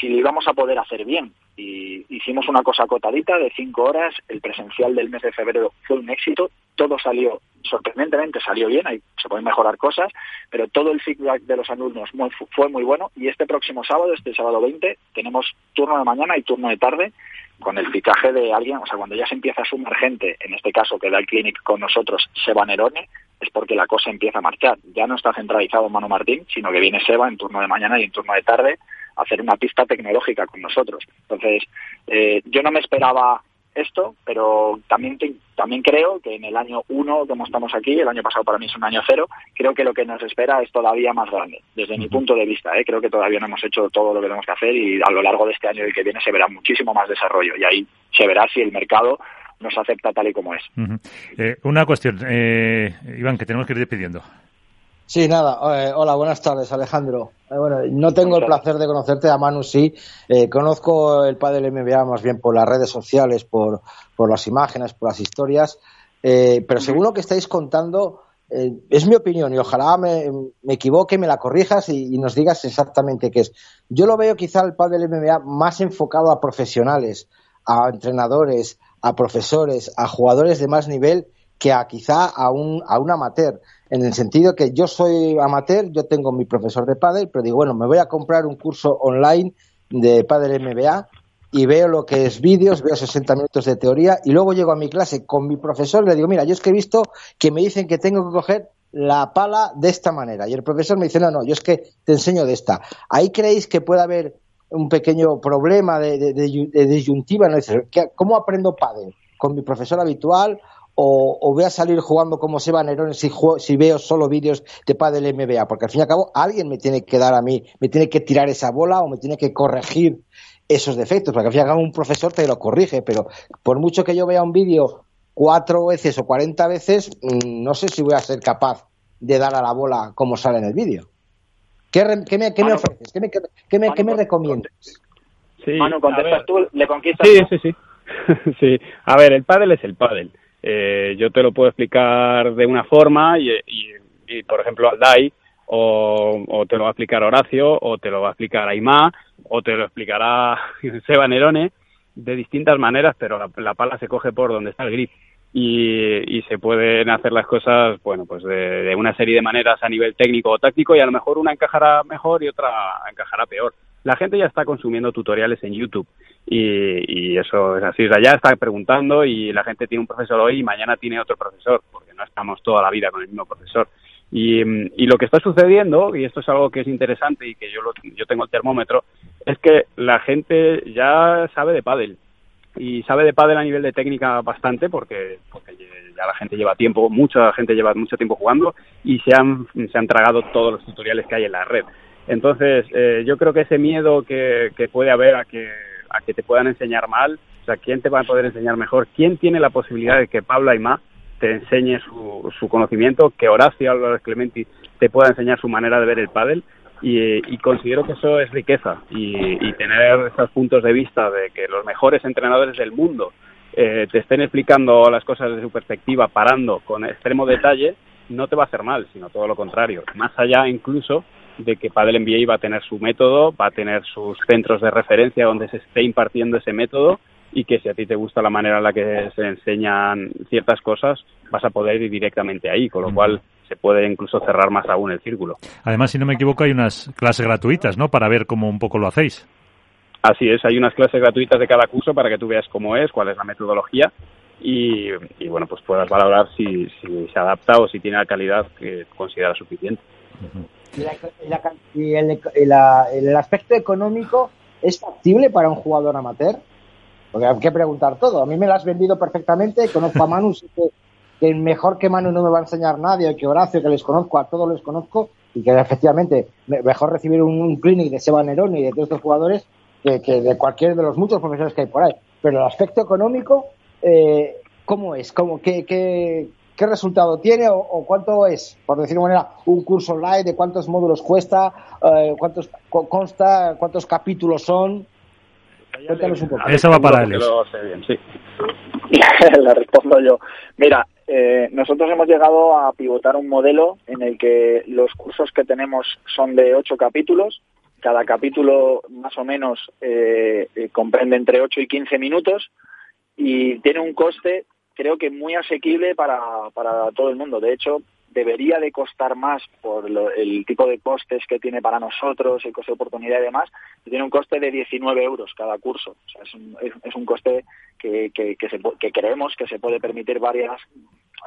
[SPEAKER 9] si lo íbamos a poder hacer bien. y hicimos una cosa acotadita de cinco horas. El presencial del mes de febrero fue un éxito. Todo salió, sorprendentemente salió bien, ahí se pueden mejorar cosas, pero todo el feedback de los alumnos fue muy bueno. Y este próximo sábado, este sábado 20, tenemos turno de mañana y turno de tarde con el fichaje de alguien, o sea, cuando ya se empieza a sumar gente, en este caso que da el clinic con nosotros, Seba Nerone, es porque la cosa empieza a marchar. Ya no está centralizado en Manu Martín, sino que viene Seba en turno de mañana y en turno de tarde hacer una pista tecnológica con nosotros. Entonces, eh, yo no me esperaba esto, pero también también creo que en el año uno, como estamos aquí, el año pasado para mí es un año cero, creo que lo que nos espera es todavía más grande, desde mi punto de vista. ¿eh? Creo que todavía no hemos hecho todo lo que tenemos que hacer y a lo largo de este año y el que viene se verá muchísimo más desarrollo y ahí se verá si el mercado nos acepta tal y como es.
[SPEAKER 3] Eh, una cuestión, eh, Iván, que tenemos que ir despidiendo.
[SPEAKER 6] Sí, nada. Eh, hola, buenas tardes, Alejandro. Eh, bueno, no tengo el placer de conocerte, a Manu sí. Eh, conozco el padre del MBA más bien por las redes sociales, por, por las imágenes, por las historias. pero según lo que estáis contando, es mi opinión y ojalá me, me equivoque, me la corrijas y, y, nos digas exactamente qué es. Yo lo veo quizá el padre del MBA más enfocado a profesionales, a entrenadores, a profesores, a jugadores de más nivel que a quizá a un, a un amateur en el sentido que yo soy amateur, yo tengo mi profesor de pádel, pero digo, bueno, me voy a comprar un curso online de pádel MBA y veo lo que es vídeos, veo 60 minutos de teoría y luego llego a mi clase con mi profesor y le digo, mira, yo es que he visto que me dicen que tengo que coger la pala de esta manera y el profesor me dice, no, no, yo es que te enseño de esta. ¿Ahí creéis que puede haber un pequeño problema de, de, disyuntiva? ¿no? ¿Cómo aprendo pádel? ¿Con mi profesor habitual o, voy a salir jugando como Seba Nerón si, si veo solo vídeos de Padel MBA, porque al fin y al cabo alguien me tiene que dar a mí, me tiene que tirar esa bola o me tiene que corregir esos defectos, porque al fin y al cabo un profesor te lo corrige, pero por mucho que yo vea un vídeo cuatro veces o cuarenta veces, mm, no sé si voy a ser capaz de dar a la bola como sale en el vídeo. ¿Qué, me, ofreces? ¿Qué me, qué me, recomiendas?
[SPEAKER 9] Sí, contestas tú, le conquistas
[SPEAKER 8] Sí, sí, sí. <laughs> sí. A ver, el pádel es el pádel eh, yo te lo puedo explicar de una forma y, y, por ejemplo, al DAI, o, te lo va a explicar Horacio, o te lo va a explicar Aymá, o te lo explicará <laughs> Seba Nerone, de distintas maneras, pero la, pala se coge por donde está el grip. Y, y, se pueden hacer las cosas, bueno, pues de, una serie de maneras a nivel técnico o táctico y a lo mejor una encajará mejor y otra encajará peor la gente ya está consumiendo tutoriales en YouTube y, eso es así. O sea, ya está preguntando y la gente tiene un profesor hoy y mañana tiene otro profesor, porque no estamos toda la vida con el mismo profesor. Y, lo que está sucediendo, y esto es algo que es interesante y que yo, yo tengo el termómetro, es que la gente ya sabe de pádel y sabe de pádel a nivel de técnica bastante porque, porque ya la gente lleva tiempo, mucha gente lleva mucho tiempo jugando y se han, se han tragado todos los tutoriales que hay en la red. Entonces, eh, yo creo que ese miedo que, que puede haber a que, a que te puedan enseñar mal, o sea, ¿quién te va a poder enseñar mejor? ¿Quién tiene la posibilidad de que Pablo Aymá te enseñe su, su conocimiento, que Horacio Álvarez Clementi te pueda enseñar su manera de ver el pádel? Y, considero que eso es riqueza y, tener esos puntos de vista de que los mejores entrenadores del mundo eh, te estén explicando las cosas desde su perspectiva, parando con extremo detalle, no te va a hacer mal, sino todo lo contrario. Más allá incluso de que Padel MBA va a tener su método, va a tener sus centros de referencia donde se esté impartiendo ese método y que si a ti te gusta la manera en la que se enseñan ciertas cosas, vas a poder ir directamente ahí, con lo cual se puede incluso cerrar más aún el círculo.
[SPEAKER 3] Además, si no me equivoco, hay unas clases gratuitas, ¿no? Para ver cómo un poco lo hacéis.
[SPEAKER 8] Así es, hay unas clases gratuitas de cada curso para que tú veas cómo es, cuál es la metodología y, bueno, pues puedas valorar si, se adapta o si tiene la calidad que consideras suficiente.
[SPEAKER 6] ¿Y, el, aspecto económico es factible para un jugador amateur? Porque hay que preguntar todo. A mí me lo has vendido perfectamente. Conozco a Manu, que, que mejor que Manu no me va a enseñar nadie, que Horacio, que les conozco, a todos les conozco, y que efectivamente mejor recibir un, clinic de Seba Nerón y de todos estos jugadores que, de cualquier de los muchos profesores que hay por ahí. Pero el aspecto económico, eh, ¿cómo es? ¿Cómo, qué, qué, qué resultado tiene o, cuánto es, por decir de manera, un curso online, de cuántos módulos cuesta, eh, cuántos consta, cuántos capítulos son.
[SPEAKER 3] Cuéntanos un poco. Eso va para él.
[SPEAKER 9] sí. <laughs> Le respondo yo. Mira, eh, nosotros hemos llegado a pivotar un modelo en el que los cursos que tenemos son de ocho capítulos cada capítulo más o menos eh, eh, comprende entre 8 y 15 minutos y tiene un coste creo que muy asequible para, para todo el mundo. De hecho, debería de costar más por el tipo de costes que tiene para nosotros, el coste de oportunidad y demás, tiene un coste de 19 euros cada curso. O sea, es un, es, un coste que, que, que, se, que creemos que se puede permitir varias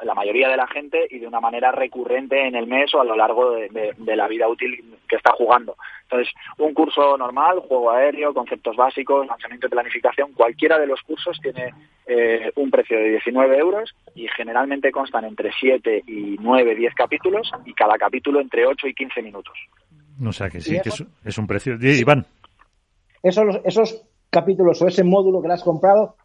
[SPEAKER 9] la mayoría de la gente y de una manera recurrente en el mes o a lo largo de, la vida útil que está jugando. Entonces, un curso normal, juego aéreo, conceptos básicos, lanzamiento y planificación, cualquiera de los cursos tiene eh, un precio de 19 euros y generalmente constan entre 7 y 9, 10 capítulos y cada capítulo entre 8 y 15 minutos.
[SPEAKER 3] O sea que sí, que es, un precio. Iván.
[SPEAKER 6] Esos, esos capítulos o ese módulo que le has comprado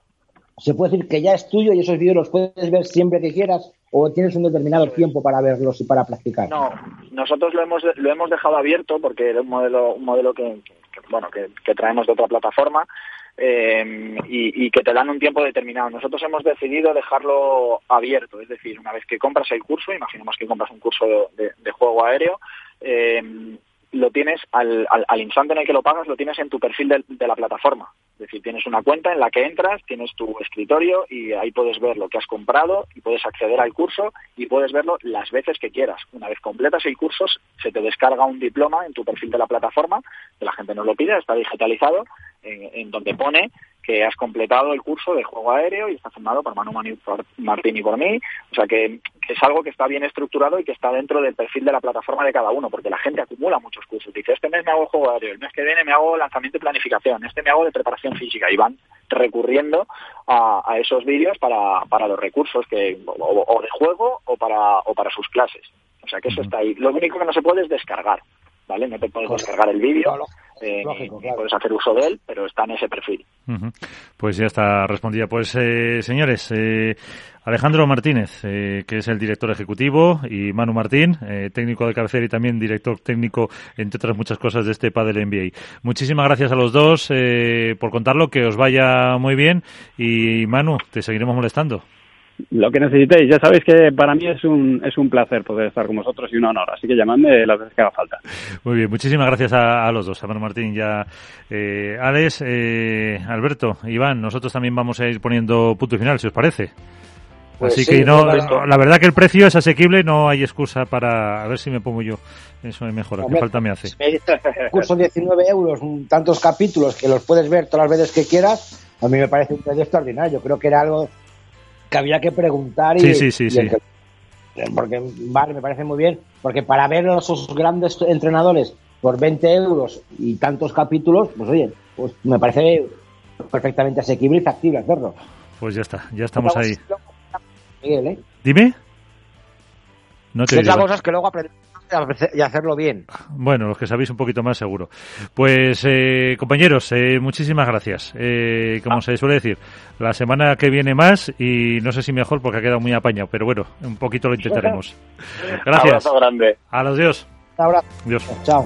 [SPEAKER 6] se puede decir que ya es tuyo y esos vídeos los puedes ver siempre que quieras o tienes un determinado tiempo para verlos y para practicar.
[SPEAKER 9] No, nosotros lo hemos lo hemos dejado abierto porque era un modelo un modelo que, bueno que, traemos de otra plataforma eh, y, que te dan un tiempo determinado. Nosotros hemos decidido dejarlo abierto, es decir, una vez que compras el curso, imaginemos que compras un curso de, juego aéreo, eh, lo tienes al, al, instante en el que lo pagas, lo tienes en tu perfil de, la plataforma. Es decir, tienes una cuenta en la que entras, tienes tu escritorio y ahí puedes ver lo que has comprado y puedes acceder al curso y puedes verlo las veces que quieras. Una vez completas el curso, se te descarga un diploma en tu perfil de la plataforma, que la gente no lo pide, está digitalizado, en donde pone que has completado el curso de juego aéreo y está firmado por Manu Martín y por mí. O sea que, es algo que está bien estructurado y que está dentro del perfil de la plataforma de cada uno, porque la gente acumula muchos cursos. Dice, este mes me hago juego aéreo, el mes que viene me hago lanzamiento y planificación, este me hago de preparación física y van recurriendo a, esos vídeos para, para los recursos que o, de juego o para, o para sus clases. O sea que eso está ahí. Lo único que no se puede es descargar. ¿Vale? No te puedes descargar el vídeo, eh, puedes hacer uso de él, pero está en ese perfil.
[SPEAKER 3] Pues ya está respondida. Pues eh, señores, eh, Alejandro Martínez, que es el director ejecutivo, y Manu Martín, técnico de cabecera y también director técnico, entre otras muchas cosas, de este Padel NBA. Muchísimas gracias a los dos por contarlo, que os vaya muy bien y Manu, te seguiremos molestando
[SPEAKER 10] lo que necesitéis. Ya sabéis que para mí es un, es un placer poder estar con vosotros y un honor. Así que llamadme las veces que haga falta.
[SPEAKER 3] Muy bien, muchísimas gracias a, los dos, a Manu Martín y a eh, Alex, eh, Alberto, Iván. Nosotros también vamos a ir poniendo punto final, si os parece. Pues Así que no, la verdad que el precio es asequible, no hay excusa para a ver si me pongo yo. Eso es mejor, ¿qué falta me hace?
[SPEAKER 6] Curso 19 euros, tantos capítulos que los puedes ver todas las veces que quieras, a mí me parece un precio extraordinario. Creo que era algo que había que preguntar y,
[SPEAKER 3] sí, sí, sí,
[SPEAKER 6] porque vale, me parece muy bien, porque para ver a esos grandes entrenadores por 20 euros y tantos capítulos, pues oye, pues me parece perfectamente asequible y factible hacerlo.
[SPEAKER 3] Pues ya está, ya estamos ahí.
[SPEAKER 6] ¿eh?
[SPEAKER 3] Dime. No te
[SPEAKER 6] Otra cosa es que luego aprendemos y hacerlo bien.
[SPEAKER 3] Bueno, los que sabéis un poquito más seguro. Pues eh, compañeros, eh, muchísimas gracias. Eh, como se suele decir, la semana que viene más y no sé si mejor porque ha quedado muy apañado, pero bueno, un poquito lo intentaremos. <laughs> Gracias.
[SPEAKER 4] Abrazo grande.
[SPEAKER 3] A los dios.
[SPEAKER 6] Abrazo.
[SPEAKER 3] Dios.
[SPEAKER 6] Chao.